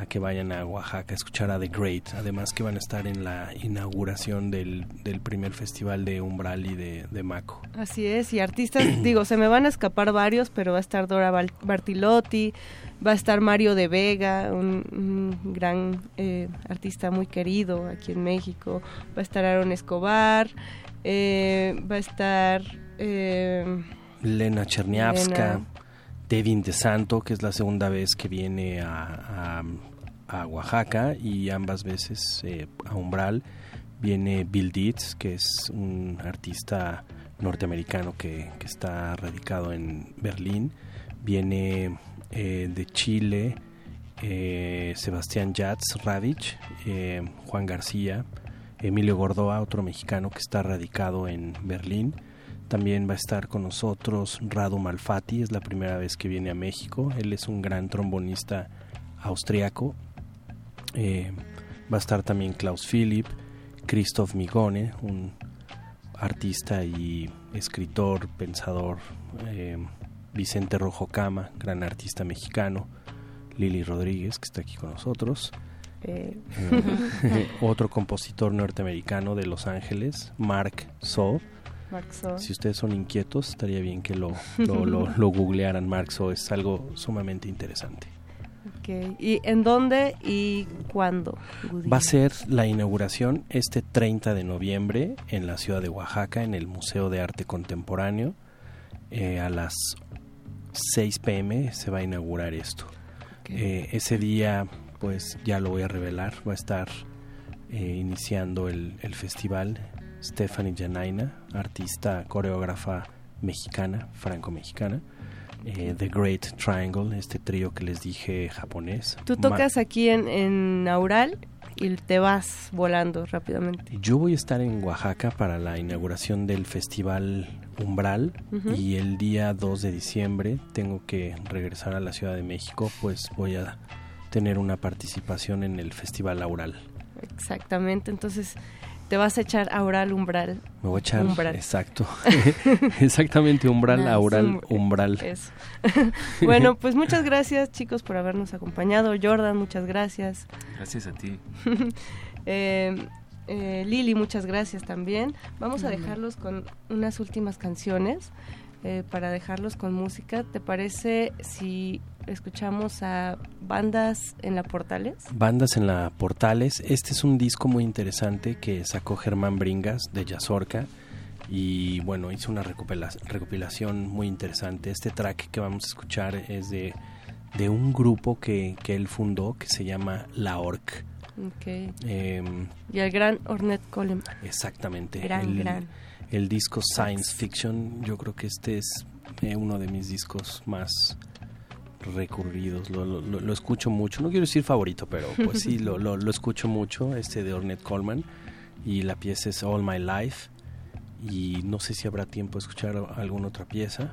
a que vayan a Oaxaca a escuchar a The Great. Además que van a estar en la inauguración del, del primer festival de Umbral y de, de Maco. Así es, y artistas, digo, se me van a escapar varios, pero va a estar Dora Bartilotti, va a estar Mario de Vega, un, un gran eh, artista muy querido aquí en México, va a estar Aaron Escobar, eh, va a estar... eh, Lena Cherniavska, Lena. Devin De Santo, que es la segunda vez que viene a, a- a Oaxaca y ambas veces eh, a Umbral. Viene Bill Dietz, que es un artista norteamericano que, que está radicado en Berlín. Viene eh, de Chile eh, Sebastián Yatz Radich, Juan García, Emilio Gordoa, otro mexicano que está radicado en Berlín. También va a estar con nosotros Radu Malfatti, es la primera vez que viene a México. Él es un gran trombonista austriaco. Eh, va a estar también Klaus Philipp, Christoph Migone, un artista y escritor, pensador. eh, Vicente Rojo Cama, gran artista mexicano. Lili Rodríguez, que está aquí con nosotros. Eh, otro compositor norteamericano de Los Ángeles, Mark So. Mark So. Si ustedes son inquietos, estaría bien que lo, lo, lo, lo googlearan. Mark So es algo sumamente interesante. ok. ¿Y en dónde y cuándo? Va a ser la inauguración este 30 de noviembre en la ciudad de Oaxaca, en el Museo de Arte Contemporáneo. Eh, a las 6 pm se va a inaugurar esto. Eh, ese día, pues ya lo voy a revelar, va a estar eh, iniciando el, el festival Stephanie Janaina, artista, coreógrafa mexicana, franco-mexicana. eh, The Great Triangle, este trío que les dije japonés. Tú Ma- tocas aquí en, en Aural y te vas volando rápidamente. Yo voy a estar en Oaxaca para la inauguración del Festival Umbral y el día 2 de diciembre tengo que regresar a la Ciudad de México, pues voy a tener una participación en el Festival Aural. Exactamente, entonces te vas a echar Aural Umbral. Me voy a echar, Umbral. exacto, exactamente Umbral, Nice. Aural, Um- Umbral. Eso. bueno, pues muchas gracias chicos por habernos acompañado. Jordan, muchas gracias. Gracias a ti. Eh, eh, Lili, muchas gracias también. Vamos a dejarlos con unas últimas canciones eh, para dejarlos con música. ¿Te parece si escuchamos a bandas en la Portales? Bandas en la Portales. Este es un disco muy interesante que sacó Germán Bringas de Yazorca. Y bueno, hizo una recopila- recopilación muy interesante. Este track que vamos a escuchar es de, de un grupo que, que él fundó que se llama La Orc. Ok. Em, Y el gran Ornette Coleman. Exactamente. Gran, el, gran. el disco Science Fiction, yo creo que este es eh, uno de mis discos más recurridos. Lo, lo- lo- escucho mucho. No quiero decir favorito, pero pues sí, lo, lo- lo escucho mucho, este de Ornette Coleman. Y la pieza es All My Life. Y no sé si habrá tiempo de escuchar alguna otra pieza.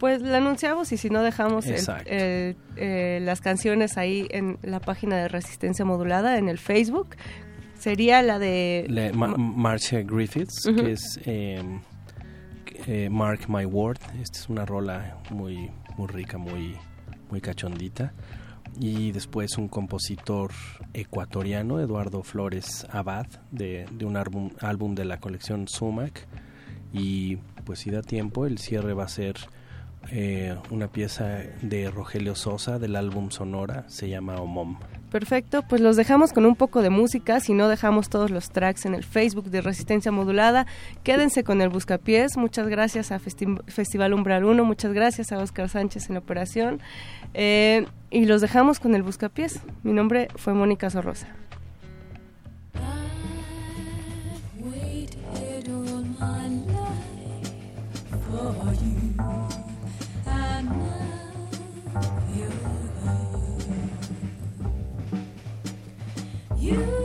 Pues la anunciamos y si no dejamos el- el- eh, las canciones ahí en la página de Resistencia Modulada, en el Facebook. Sería la de... La- Ma- Marcia Griffiths, que es eh, eh, Mark My Word. Esta es una rola muy, muy rica, muy, muy cachondita. Y después un compositor ecuatoriano, Eduardo Flores Abad, de, de un álbum, álbum de la colección Sumac. Y pues si da tiempo, el cierre va a ser eh, una pieza de Rogelio Sosa del álbum Sonora, se llama Omom. Perfecto, pues los dejamos con un poco de música, si no dejamos todos los tracks en el Facebook de Resistencia Modulada. Quédense con el Buscapiés, muchas gracias a Festi- Festival Umbral 1, muchas gracias a Oscar Sánchez en la operación. Eh, y los dejamos con el Buscapiés. Mi nombre fue Mónica Sorrosa. You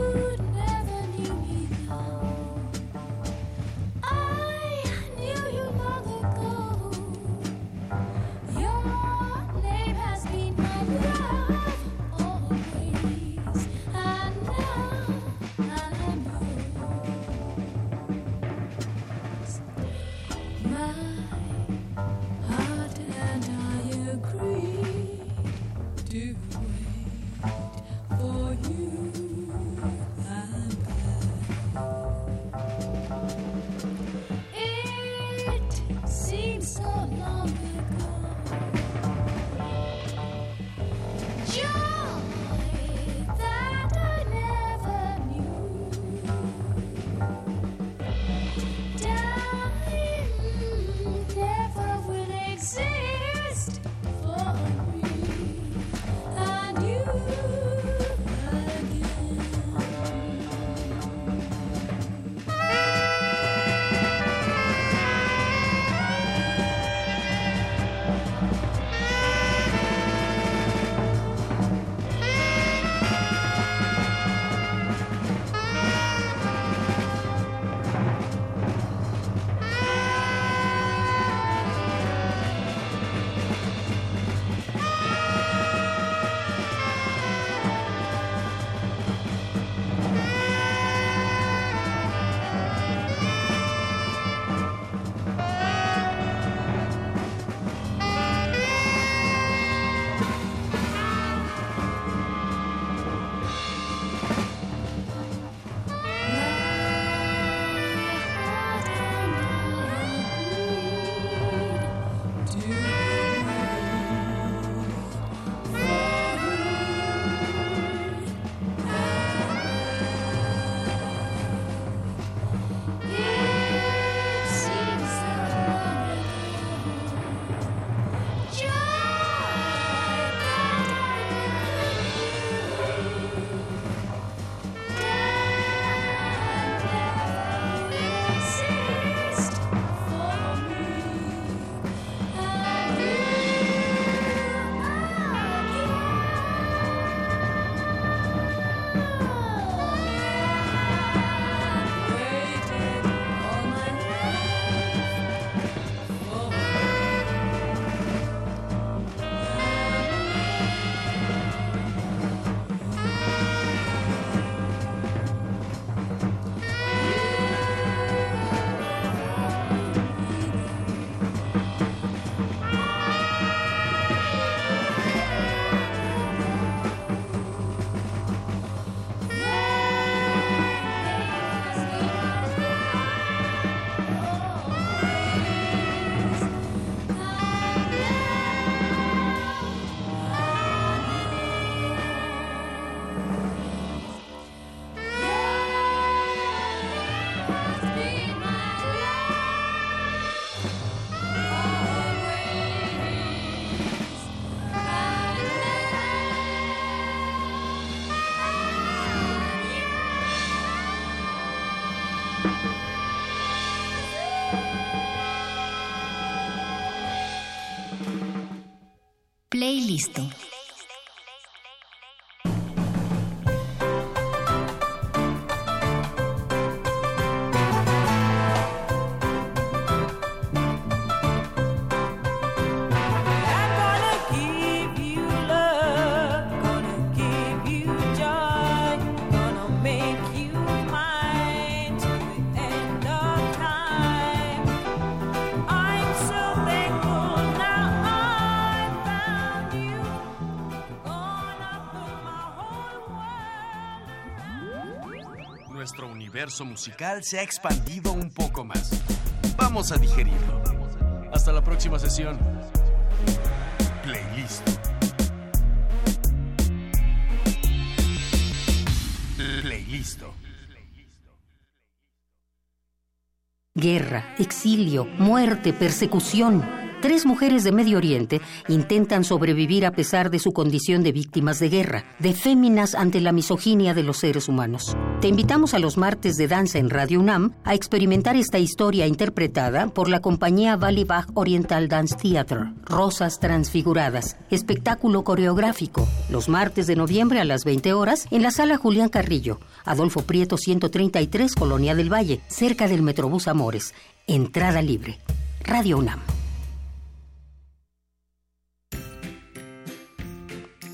Playlist. I'm universo musical se ha expandido un poco más. Vamos a digerirlo. Hasta la próxima sesión. Playlist. Playlist. Guerra, exilio, muerte, persecución. Tres mujeres de Medio Oriente intentan sobrevivir a pesar de su condición de víctimas de guerra, de féminas ante la misoginia de los seres humanos. Te invitamos a los martes de danza en Radio UNAM a experimentar esta historia interpretada por la compañía Bach Oriental Dance Theater, Rosas Transfiguradas, espectáculo coreográfico, los martes de noviembre a las 20 horas en la sala Julián Carrillo, Adolfo Prieto 133, Colonia del Valle, cerca del Metrobús Amores. Entrada libre. Radio UNAM.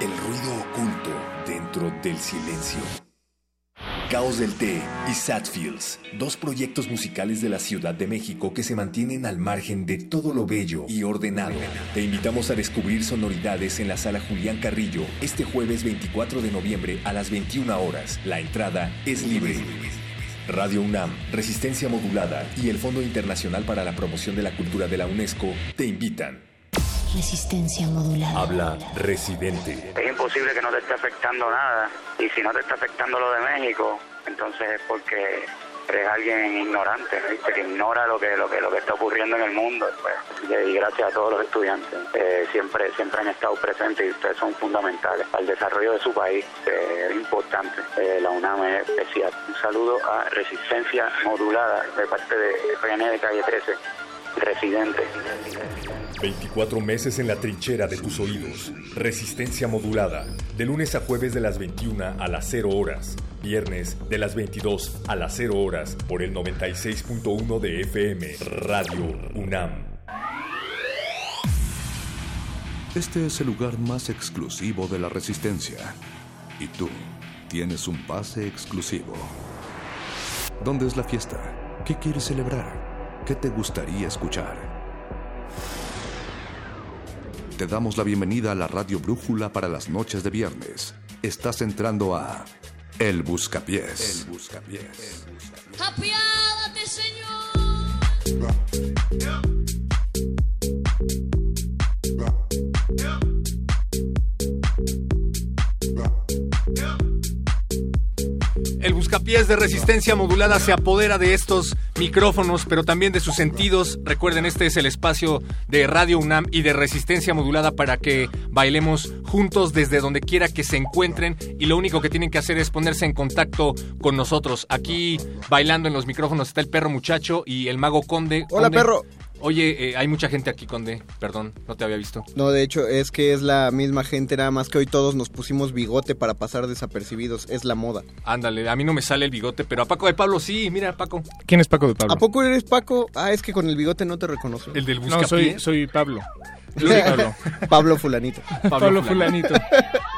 El ruido oculto dentro del silencio. Caos del Té y Satfields, dos proyectos musicales de la Ciudad de México que se mantienen al margen de todo lo bello y ordenado. Te invitamos a descubrir sonoridades en la sala Julián Carrillo este jueves 24 de noviembre a las 21 horas. La entrada es libre. Radio UNAM, Resistencia Modulada y el Fondo Internacional para la Promoción de la Cultura de la UNESCO te invitan. Resistencia modulada. Habla Residente. Es imposible que no te esté afectando nada. Y si no te está afectando lo de México, entonces es porque eres alguien ignorante, ¿no? ¿viste? que ignora lo que, lo que lo que está ocurriendo en el mundo. Pues. Y gracias a todos los estudiantes. eh, siempre, siempre han estado presentes y ustedes son fundamentales al desarrollo de su país. eh, es importante. Eh, la UNAM es especial. Un saludo a Resistencia Modulada de parte de RN de Calle 13. Residente. 24 meses en la trinchera de tus oídos. Resistencia modulada. De lunes a jueves de las 21 a las 0 horas. Viernes de las 22 a las 0 horas por el 96.1 de FM. Radio UNAM. Este es el lugar más exclusivo de la Resistencia. Y tú tienes un pase exclusivo. ¿Dónde es la fiesta? ¿Qué quieres celebrar? ¿Qué te gustaría escuchar? Te damos la bienvenida a la Radio Brújula para las noches de viernes. Estás entrando a El Buscapiés. El Buscapiés. Apiádate, Señor. El buscapiés de resistencia modulada se apodera de estos micrófonos, pero también de sus sentidos. Recuerden, este es el espacio de Radio UNAM y de resistencia modulada para que bailemos juntos desde donde quiera que se encuentren. Y lo único que tienen que hacer es ponerse en contacto con nosotros. Aquí bailando en los micrófonos está el perro muchacho y el mago conde. Hola, Conde, perro. Oye, eh, hay mucha gente aquí, Conde. Perdón, no te había visto. No, de hecho, es que es la misma gente, nada más que hoy todos nos pusimos bigote para pasar desapercibidos. Es la moda. Ándale, a mí no me sale el bigote, pero a Paco de Pablo sí. Mira, Paco. ¿Quién es Paco de Pablo? ¿A poco eres Paco? Ah, es que con el bigote no te reconozco. El del No, soy, soy Pablo. Yo soy Pablo. Pablo Fulanito. Pablo Fulanito.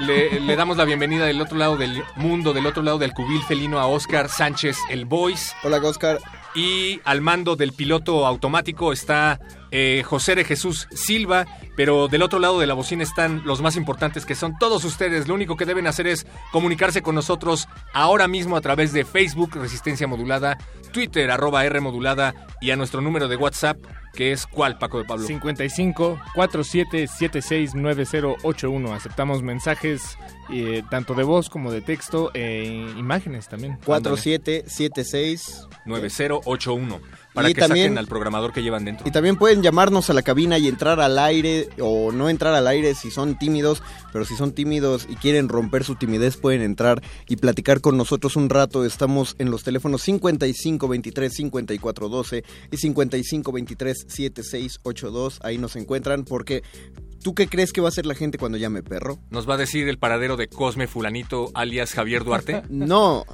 Le, le damos la bienvenida del otro lado del mundo, del otro lado del cubil felino a Oscar Sánchez, el Voice. Hola, Oscar. Y al mando del piloto automático está eh, José de Jesús Silva, pero del otro lado de la bocina están los más importantes que son todos ustedes. Lo único que deben hacer es comunicarse con nosotros ahora mismo a través de Facebook Resistencia Modulada, Twitter arroba R Modulada y a nuestro número de WhatsApp que es ¿cuál, Paco de Pablo? 55 47 76 9081. Aceptamos mensajes eh, tanto de voz como de texto e imágenes también. 4776 9081 para Y que también- saquen al programador que llevan dentro. Y también pueden llamarnos a la cabina y entrar al aire o no entrar al aire si son tímidos, pero si son tímidos y quieren romper su timidez pueden entrar y platicar con nosotros un rato. Estamos en los teléfonos 55 23 54 12 y 55 23 76 82. Ahí nos encuentran porque ¿tú qué crees que va a hacer la gente cuando llame perro? ¿Nos va a decir el paradero de Cosme Fulanito alias Javier Duarte? No.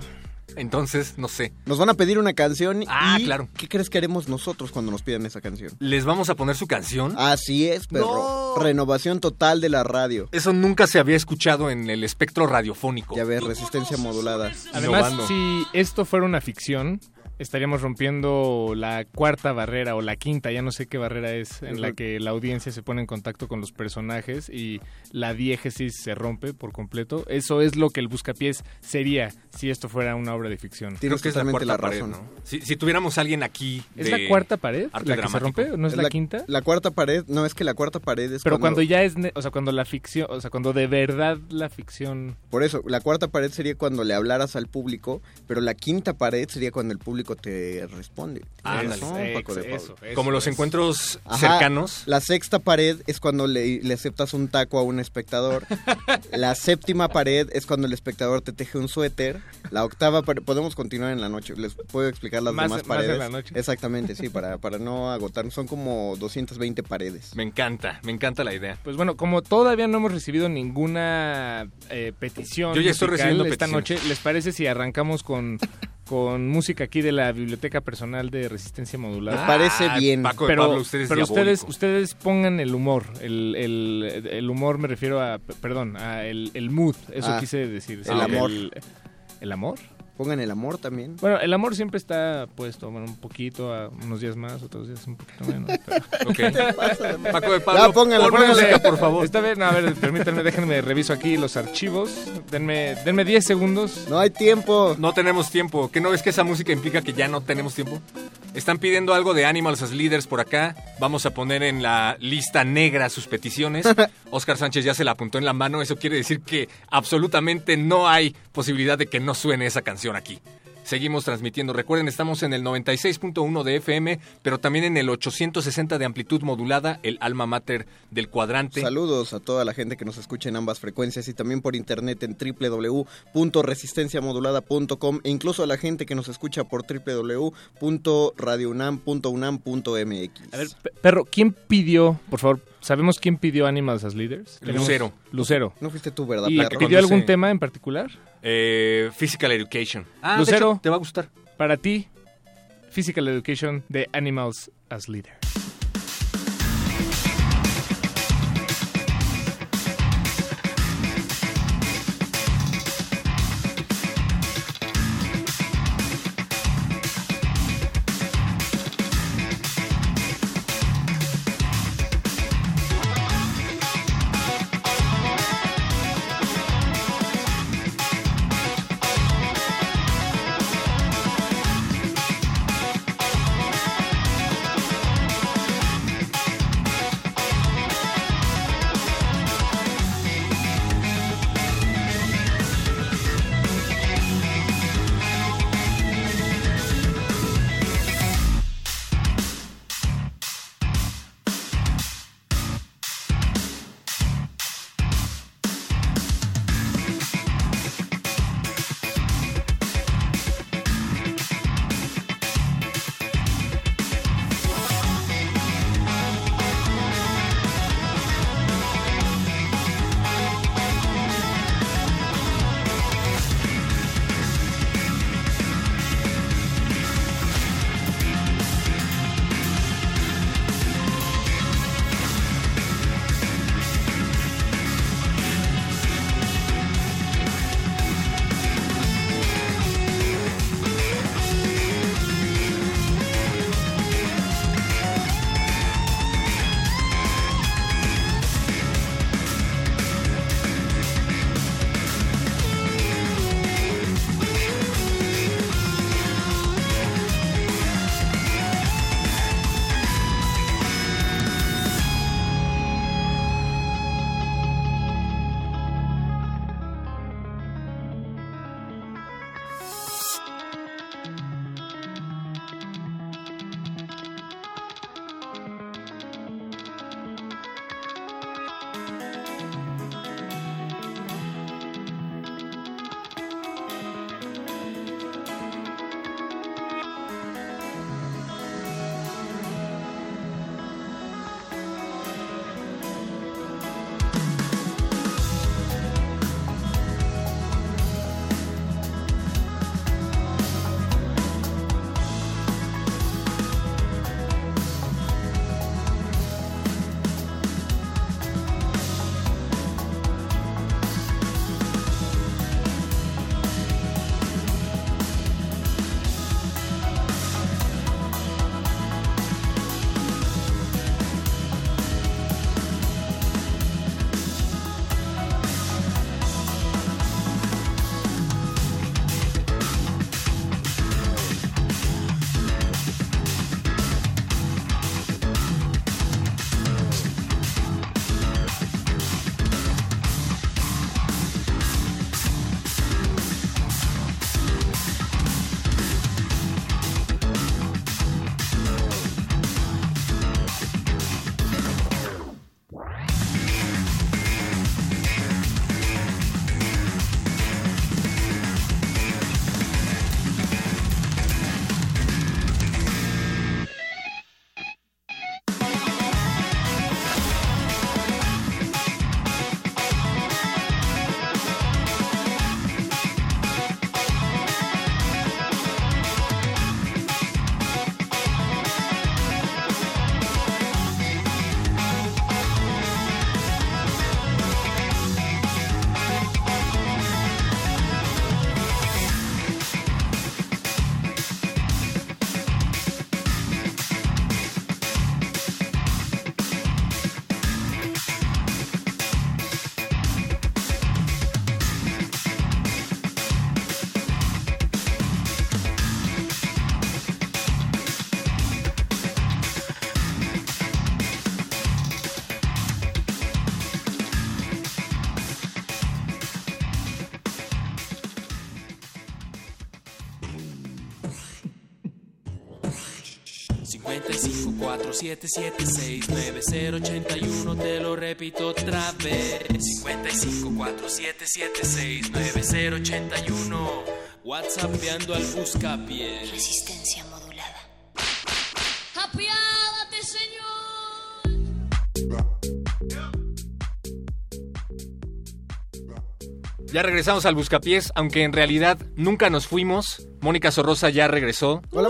Entonces, no sé. Nos van a pedir una canción Ah, y claro. ¿qué crees que haremos nosotros cuando nos pidan esa canción? ¿Les vamos a poner su canción? Así es, perro. Renovación total de la radio. Eso nunca se había escuchado en el espectro radiofónico. Ya ves, resistencia modulada. Además, Innovando. si esto fuera una ficción, estaríamos rompiendo la cuarta barrera o la quinta, ya no sé qué barrera es, en la que la audiencia se pone en contacto con los personajes y la diégesis se rompe por completo. Eso es lo que el buscapiés sería si esto fuera una obra de ficción. Creo que es la cuarta pared, ¿no? Si, si tuviéramos alguien aquí. ¿Es la cuarta pared arte la que se dramático. rompe? ¿No es, la, quinta? La cuarta pared, no es que la cuarta pared es Pero cuando ya es, o sea, cuando la ficción, o sea, cuando de verdad la ficción... Por eso, la cuarta pared sería cuando le hablaras al público, pero la quinta pared sería cuando el público te responde. Ándale. Razón, Paco de Pablo. eso, Como los encuentros Ajá, cercanos. La sexta pared es cuando le, le aceptas un taco a un espectador. la séptima pared es cuando el espectador te teje un suéter. La octava pared, podemos continuar en la noche. Les puedo explicar las Más- demás más en paredes. la noche. Exactamente, sí, para, para no agotar. Son como 220 paredes. Me encanta, me encanta la idea. Pues bueno, como todavía no hemos recibido ninguna eh, petición Yo ya estoy recibiendo esta peticiones. noche, ¿les parece si arrancamos con, con música aquí de la biblioteca personal de Resistencia Modulada? Me parece Ah, bien. Paco pero Pablo, usted es pero ustedes, ustedes pongan el humor, el, el, el humor me refiero a, perdón, a el, el mood, eso Ah, quise decir. el amor. El, ¿el amor? Pongan el amor también. Bueno, el amor siempre está puesto, bueno, un poquito, a unos días más, otros días un poquito menos. pero- Ok. Paco de Pablo, Ya, póngalo, pon póngalo. música, por favor. Está bien, a ver, permítanme, déjenme reviso aquí los archivos. Denme, denme 10 segundos. No hay tiempo. No tenemos tiempo. ¿Qué no ves que esa música implica que ya no tenemos tiempo? Están pidiendo algo de Animals as Leaders por acá. Vamos a poner en la lista negra sus peticiones. Oscar Sánchez ya se la apuntó en la mano. Eso quiere decir que absolutamente no hay posibilidad de que no suene esa canción aquí. Seguimos transmitiendo. Recuerden, estamos en el 96.1 de FM, pero también en el 860 de amplitud modulada, el alma mater del cuadrante. Saludos a toda la gente que nos escucha en ambas frecuencias y también por internet en www.resistenciamodulada.com e incluso a la gente que nos escucha por www.radiounam.unam.mx. A ver, pe- perro, ¿quién pidió, por favor, sabemos quién pidió Animals as Leaders? Lucero. Lucero. No fuiste tú, ¿verdad, ¿Y perro? pidió algún tema en particular? Eh, Physical Education. Ah, de Lucero, hecho, te va a gustar. Para ti, Physical Education de Animals as Leaders. 55 4776 9081 te lo repito otra vez 55 4776 9081 WhatsAppeando al buscapié Resistencia modulada. Apiádate, Señor. Ya regresamos al Buscapiés, aunque en realidad nunca nos fuimos. Mónica Sorrosa ya regresó. Hola,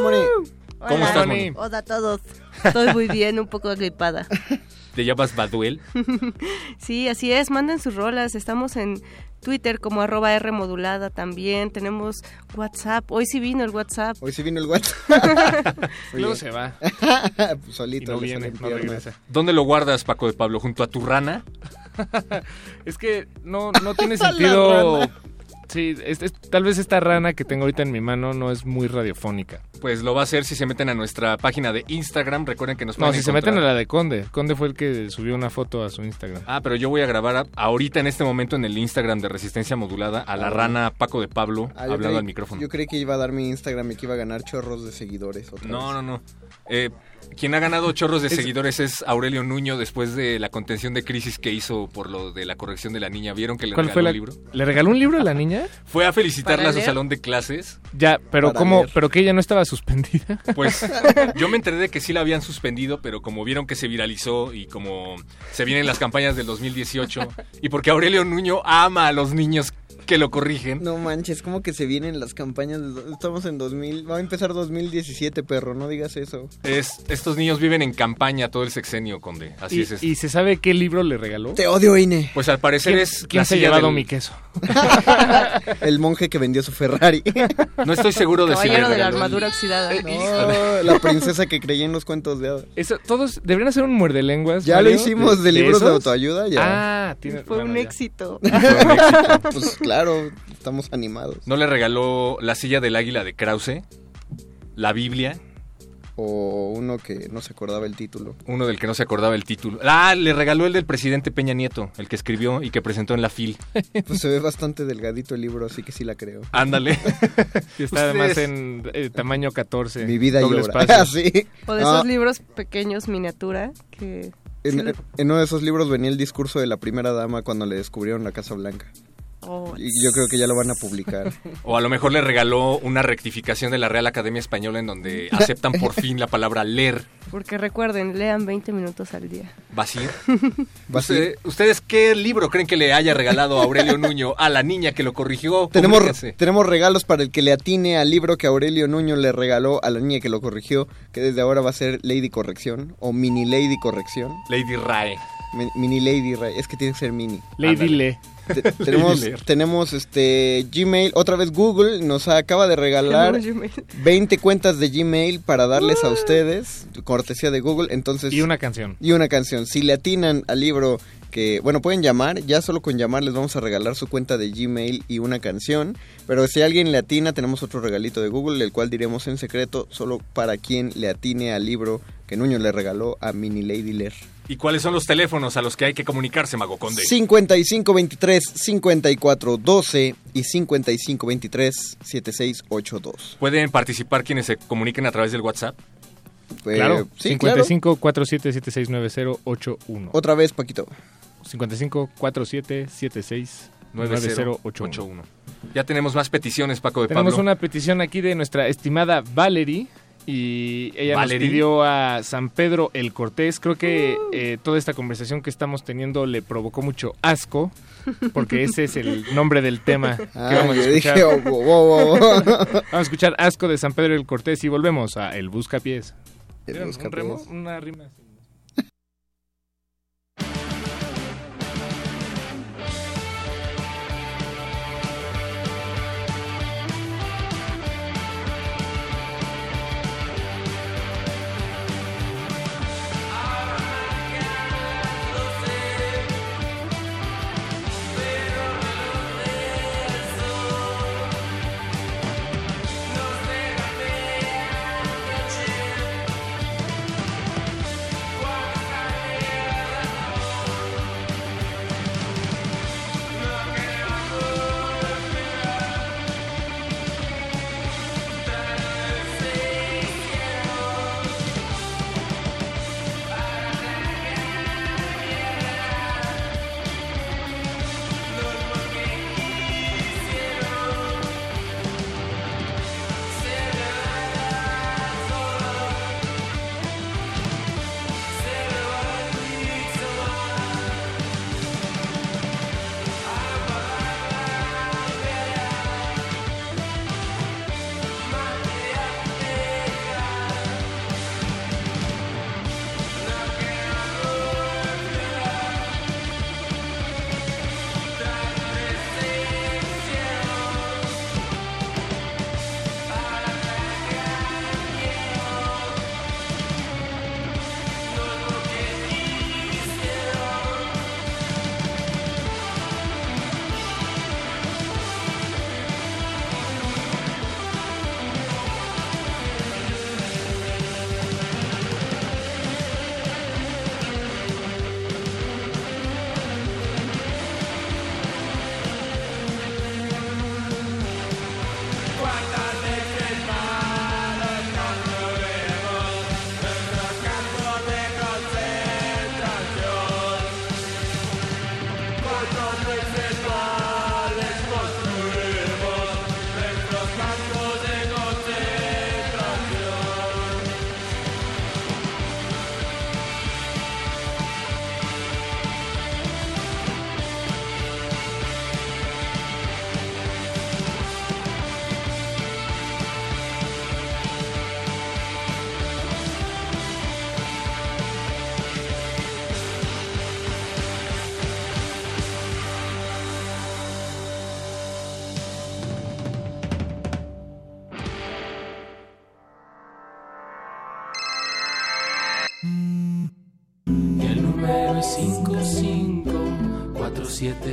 ¿Cómo Hola. estás, Moni? Hola a todos. Estoy muy bien, un poco gripada. ¿Te llamas Baduel? Sí, así es, manden sus rolas. Estamos en Twitter como arroba R modulada también. Tenemos WhatsApp. Hoy sí vino el WhatsApp. Hoy sí vino el WhatsApp. Luego se va. Pues solito. Y no viene, no regresa. ¿Dónde lo guardas, Paco de Pablo? ¿Junto a tu rana? Es que no, no tiene sentido. Sí, es- es- tal vez esta rana que tengo ahorita en mi mano no es muy radiofónica. Pues lo va a hacer si se meten a nuestra página de Instagram. Recuerden que nos No, si se meten a la de Conde. Conde fue el que subió una foto a su Instagram. Ah, pero yo voy a grabar a- ahorita en este momento en el Instagram de Resistencia Modulada a la Ah. rana Paco de Pablo Ah, hablando creí- al micrófono. Yo creí que iba a dar mi Instagram y que iba a ganar chorros de seguidores. otra No, vez. no, no. Eh, quien ha ganado chorros de Es- seguidores es Aurelio Nuño después de la contención de crisis que hizo por lo de la corrección de la niña. ¿Vieron que le ¿Cuál regaló fue la- un libro? ¿Le regaló un libro a la niña? Fue a felicitarla ¿Para a su leer? salón de clases. Ya, pero Para ¿cómo? leer. ¿Pero que ella no estaba suspendida? Pues yo me enteré de que sí la habían suspendido, pero como vieron que se viralizó y como se vienen las campañas del 2018 y porque Aurelio Nuño ama a los niños que lo corrigen. No manches, como que se vienen las campañas. de- Estamos en 2000. Va a empezar 2017, perro. No digas eso. Es- estos niños viven en campaña todo el sexenio, Conde. Así ¿Y, es. esto. ¿Y se sabe qué libro le regaló? Te odio, INE. Pues al parecer ¿Quién- es. quién se ha llevado del- mi queso? El monje que vendió su Ferrari. No estoy seguro de si de la armadura oxidada. No, la princesa que creía en los cuentos de hadas. Eso, todos deberían hacer un muerde lenguas. Ya lo hicimos de libros de autoayuda, ya. Ah, tiene, Fue bueno, un ya. éxito. Pues claro, estamos animados. ¿No le regaló la silla del águila de Krause? ¿La Biblia? O uno que no se acordaba el título. Uno del que no se acordaba el título. Ah, le regaló el del presidente Peña Nieto, el que escribió y que presentó en la FIL. Pues se ve bastante delgadito el libro, así que sí la creo. Ándale. Y está además en eh, tamaño 14. Mi vida y doble espacio. sí. O de esos libros pequeños, miniatura, que... en, en uno de esos libros venía el discurso de la primera dama cuando le descubrieron la Casa Blanca. Oh, Y yo creo que ya lo van a publicar. O a lo mejor le regaló una rectificación de la Real Academia Española en donde aceptan por fin la palabra leer. Porque recuerden, lean 20 minutos al día. Vacío. Vacío. Usted- ¿Ustedes qué libro creen que le haya regalado Aurelio Nuño a la niña que lo corrigió? Tenemos, tenemos regalos para el que le atine al libro que Aurelio Nuño le regaló a la niña que lo corrigió, que desde ahora va a ser Lady Corrección o Mini Lady Corrección. Lady Rae. Mi- Mini Lady Ray, es que tiene que ser mini. Lady Ándale. Le. Te- tenemos, tenemos este Gmail, otra vez Google nos acaba de regalar Tenemos Gmail. 20 cuentas de Gmail para darles a ustedes, cortesía de Google, entonces Y una canción. y una canción. Si le atinan al libro que, bueno, pueden llamar, ya solo con llamar les vamos a regalar su cuenta de Gmail y una canción, pero si alguien le atina tenemos otro regalito de Google, el cual diremos en secreto solo para quien le atine al libro que Nuño le regaló a Mini Lady Lear. ¿Y cuáles son los teléfonos a los que hay que comunicarse, Mago Conde? 5523 5412 y 5523 7682. ¿Pueden participar quienes se comuniquen a través del WhatsApp? Eh, claro. sí, claro. 55 47 76 9081. Otra vez, Paquito. 55 47 76 9081. 9081. Ya tenemos más peticiones, Paco de Tenemos Pablo. una petición aquí de nuestra estimada Valerie. Y ella ¿Valerie? nos pidió a San Pedro el Cortés. Creo que eh, toda esta conversación que estamos teniendo le provocó mucho asco, porque ese es el nombre del tema que Ah, vamos a yo escuchar. dije, oh, wow, wow, wow. Vamos a escuchar asco de San Pedro el Cortés y volvemos a El Buscapiés. El. Buscapiés. ¿Un remo? Una rima. Nos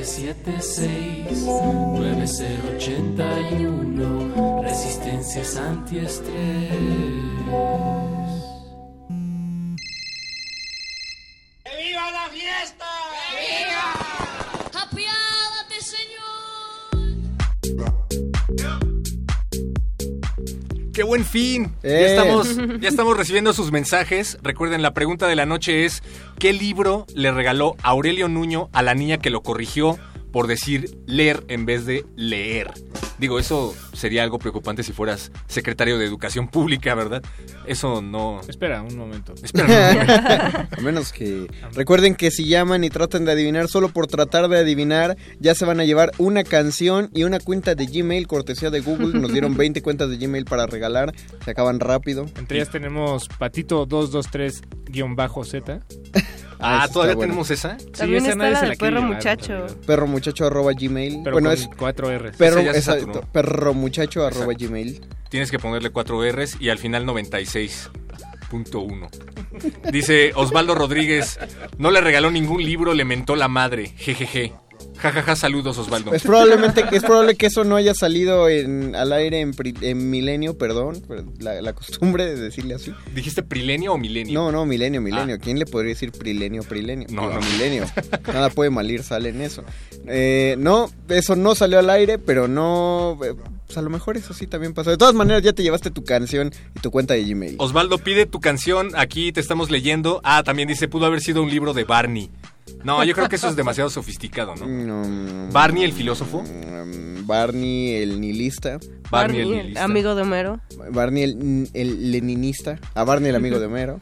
4776-9081 Resistencias antiestrés. ¡Viva ¡Qué buen fin! Ya, Eh. estamos, ya estamos recibiendo sus mensajes. Recuerden, la pregunta de la noche es, ¿qué libro le regaló Aurelio Nuño a la niña que lo corrigió por decir leer en vez de leer? Digo, eso sería algo preocupante si fueras secretario de Educación Pública, ¿verdad? Eso no... Espera un momento. Espera un momento. A menos que recuerden que si llaman y tratan de adivinar solo por tratar de adivinar, ya se van a llevar una canción y una cuenta de Gmail cortesía de Google. Nos dieron 20 cuentas de Gmail para regalar, se acaban rápido. Entre ellas tenemos Patito223-Z. Ah, esa ¿todavía está buena. tenemos esa? También esa está nadie la perro muchacho. Perro muchacho arroba Gmail. Pero bueno, con es cuatro R's. Perro, Esa exacto, perro muchacho arroba Exacto. Gmail. Tienes que ponerle cuatro R's y al final 96.1. Dice Osvaldo Rodríguez, no le regaló ningún libro, le mentó la madre. Jejeje. Jajaja, saludos Osvaldo. Es probablemente es probable que eso no haya salido en, al aire en, pri- en milenio, perdón, la, la costumbre de decirle así. ¿Dijiste prilenio o milenio? No, no, milenio, milenio. ¿Quién le podría decir prilenio, prilenio? No, no. milenio. Nada puede malir, sale en eso. Eh, no, eso no salió al aire, pero no... eh, pues a lo mejor eso sí también pasó. De todas maneras, ya te llevaste tu canción y tu cuenta de Gmail. Osvaldo pide tu canción, aquí te estamos leyendo. Ah, también dice, pudo haber sido un libro de Barney. No, yo creo que eso es demasiado sofisticado, ¿no? No, Barney el filósofo. Barney el nihilista. Barney el nihilista. amigo de Homero. Barney el, el leninista. A Barney el amigo de Homero.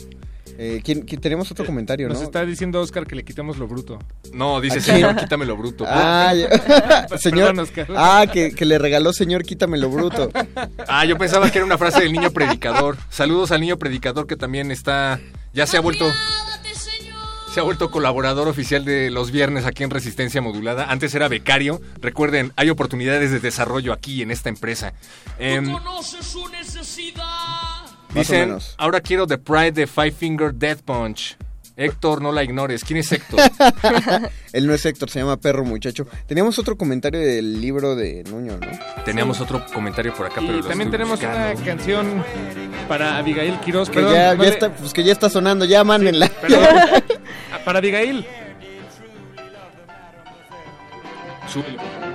Eh, ¿quién, quién- tenemos otro comentario, Nos ¿no? está diciendo Oscar que le quitemos lo bruto. No, dice, ¿A señor, quítame lo bruto. Ah, ya. señor. Perdón, Oscar. Ah, que, que le regaló señor, quítame lo bruto. Ah, yo pensaba que era una frase del niño predicador. Saludos al niño predicador que también está, ya se ha vuelto, se ha vuelto colaborador oficial de los viernes aquí en Resistencia Modulada. Antes era becario. Recuerden, hay oportunidades de desarrollo aquí en esta empresa. Em, Conoce su necesidad. Más o dicen, menos. ahora quiero The Pride de Five Finger Death Punch. Héctor, no la ignores. ¿Quién es Héctor? Él no es Héctor, se llama Perro Muchacho. Teníamos otro comentario del libro de Nuño, ¿no? Teníamos otro comentario por acá, pero Y también tenemos buscando. una canción para Abigail Quiroz. Que Perdón, ya, no ya le- está, pues que ya está sonando, ya mándenla. Perdón. Para Abigail. Súbelo.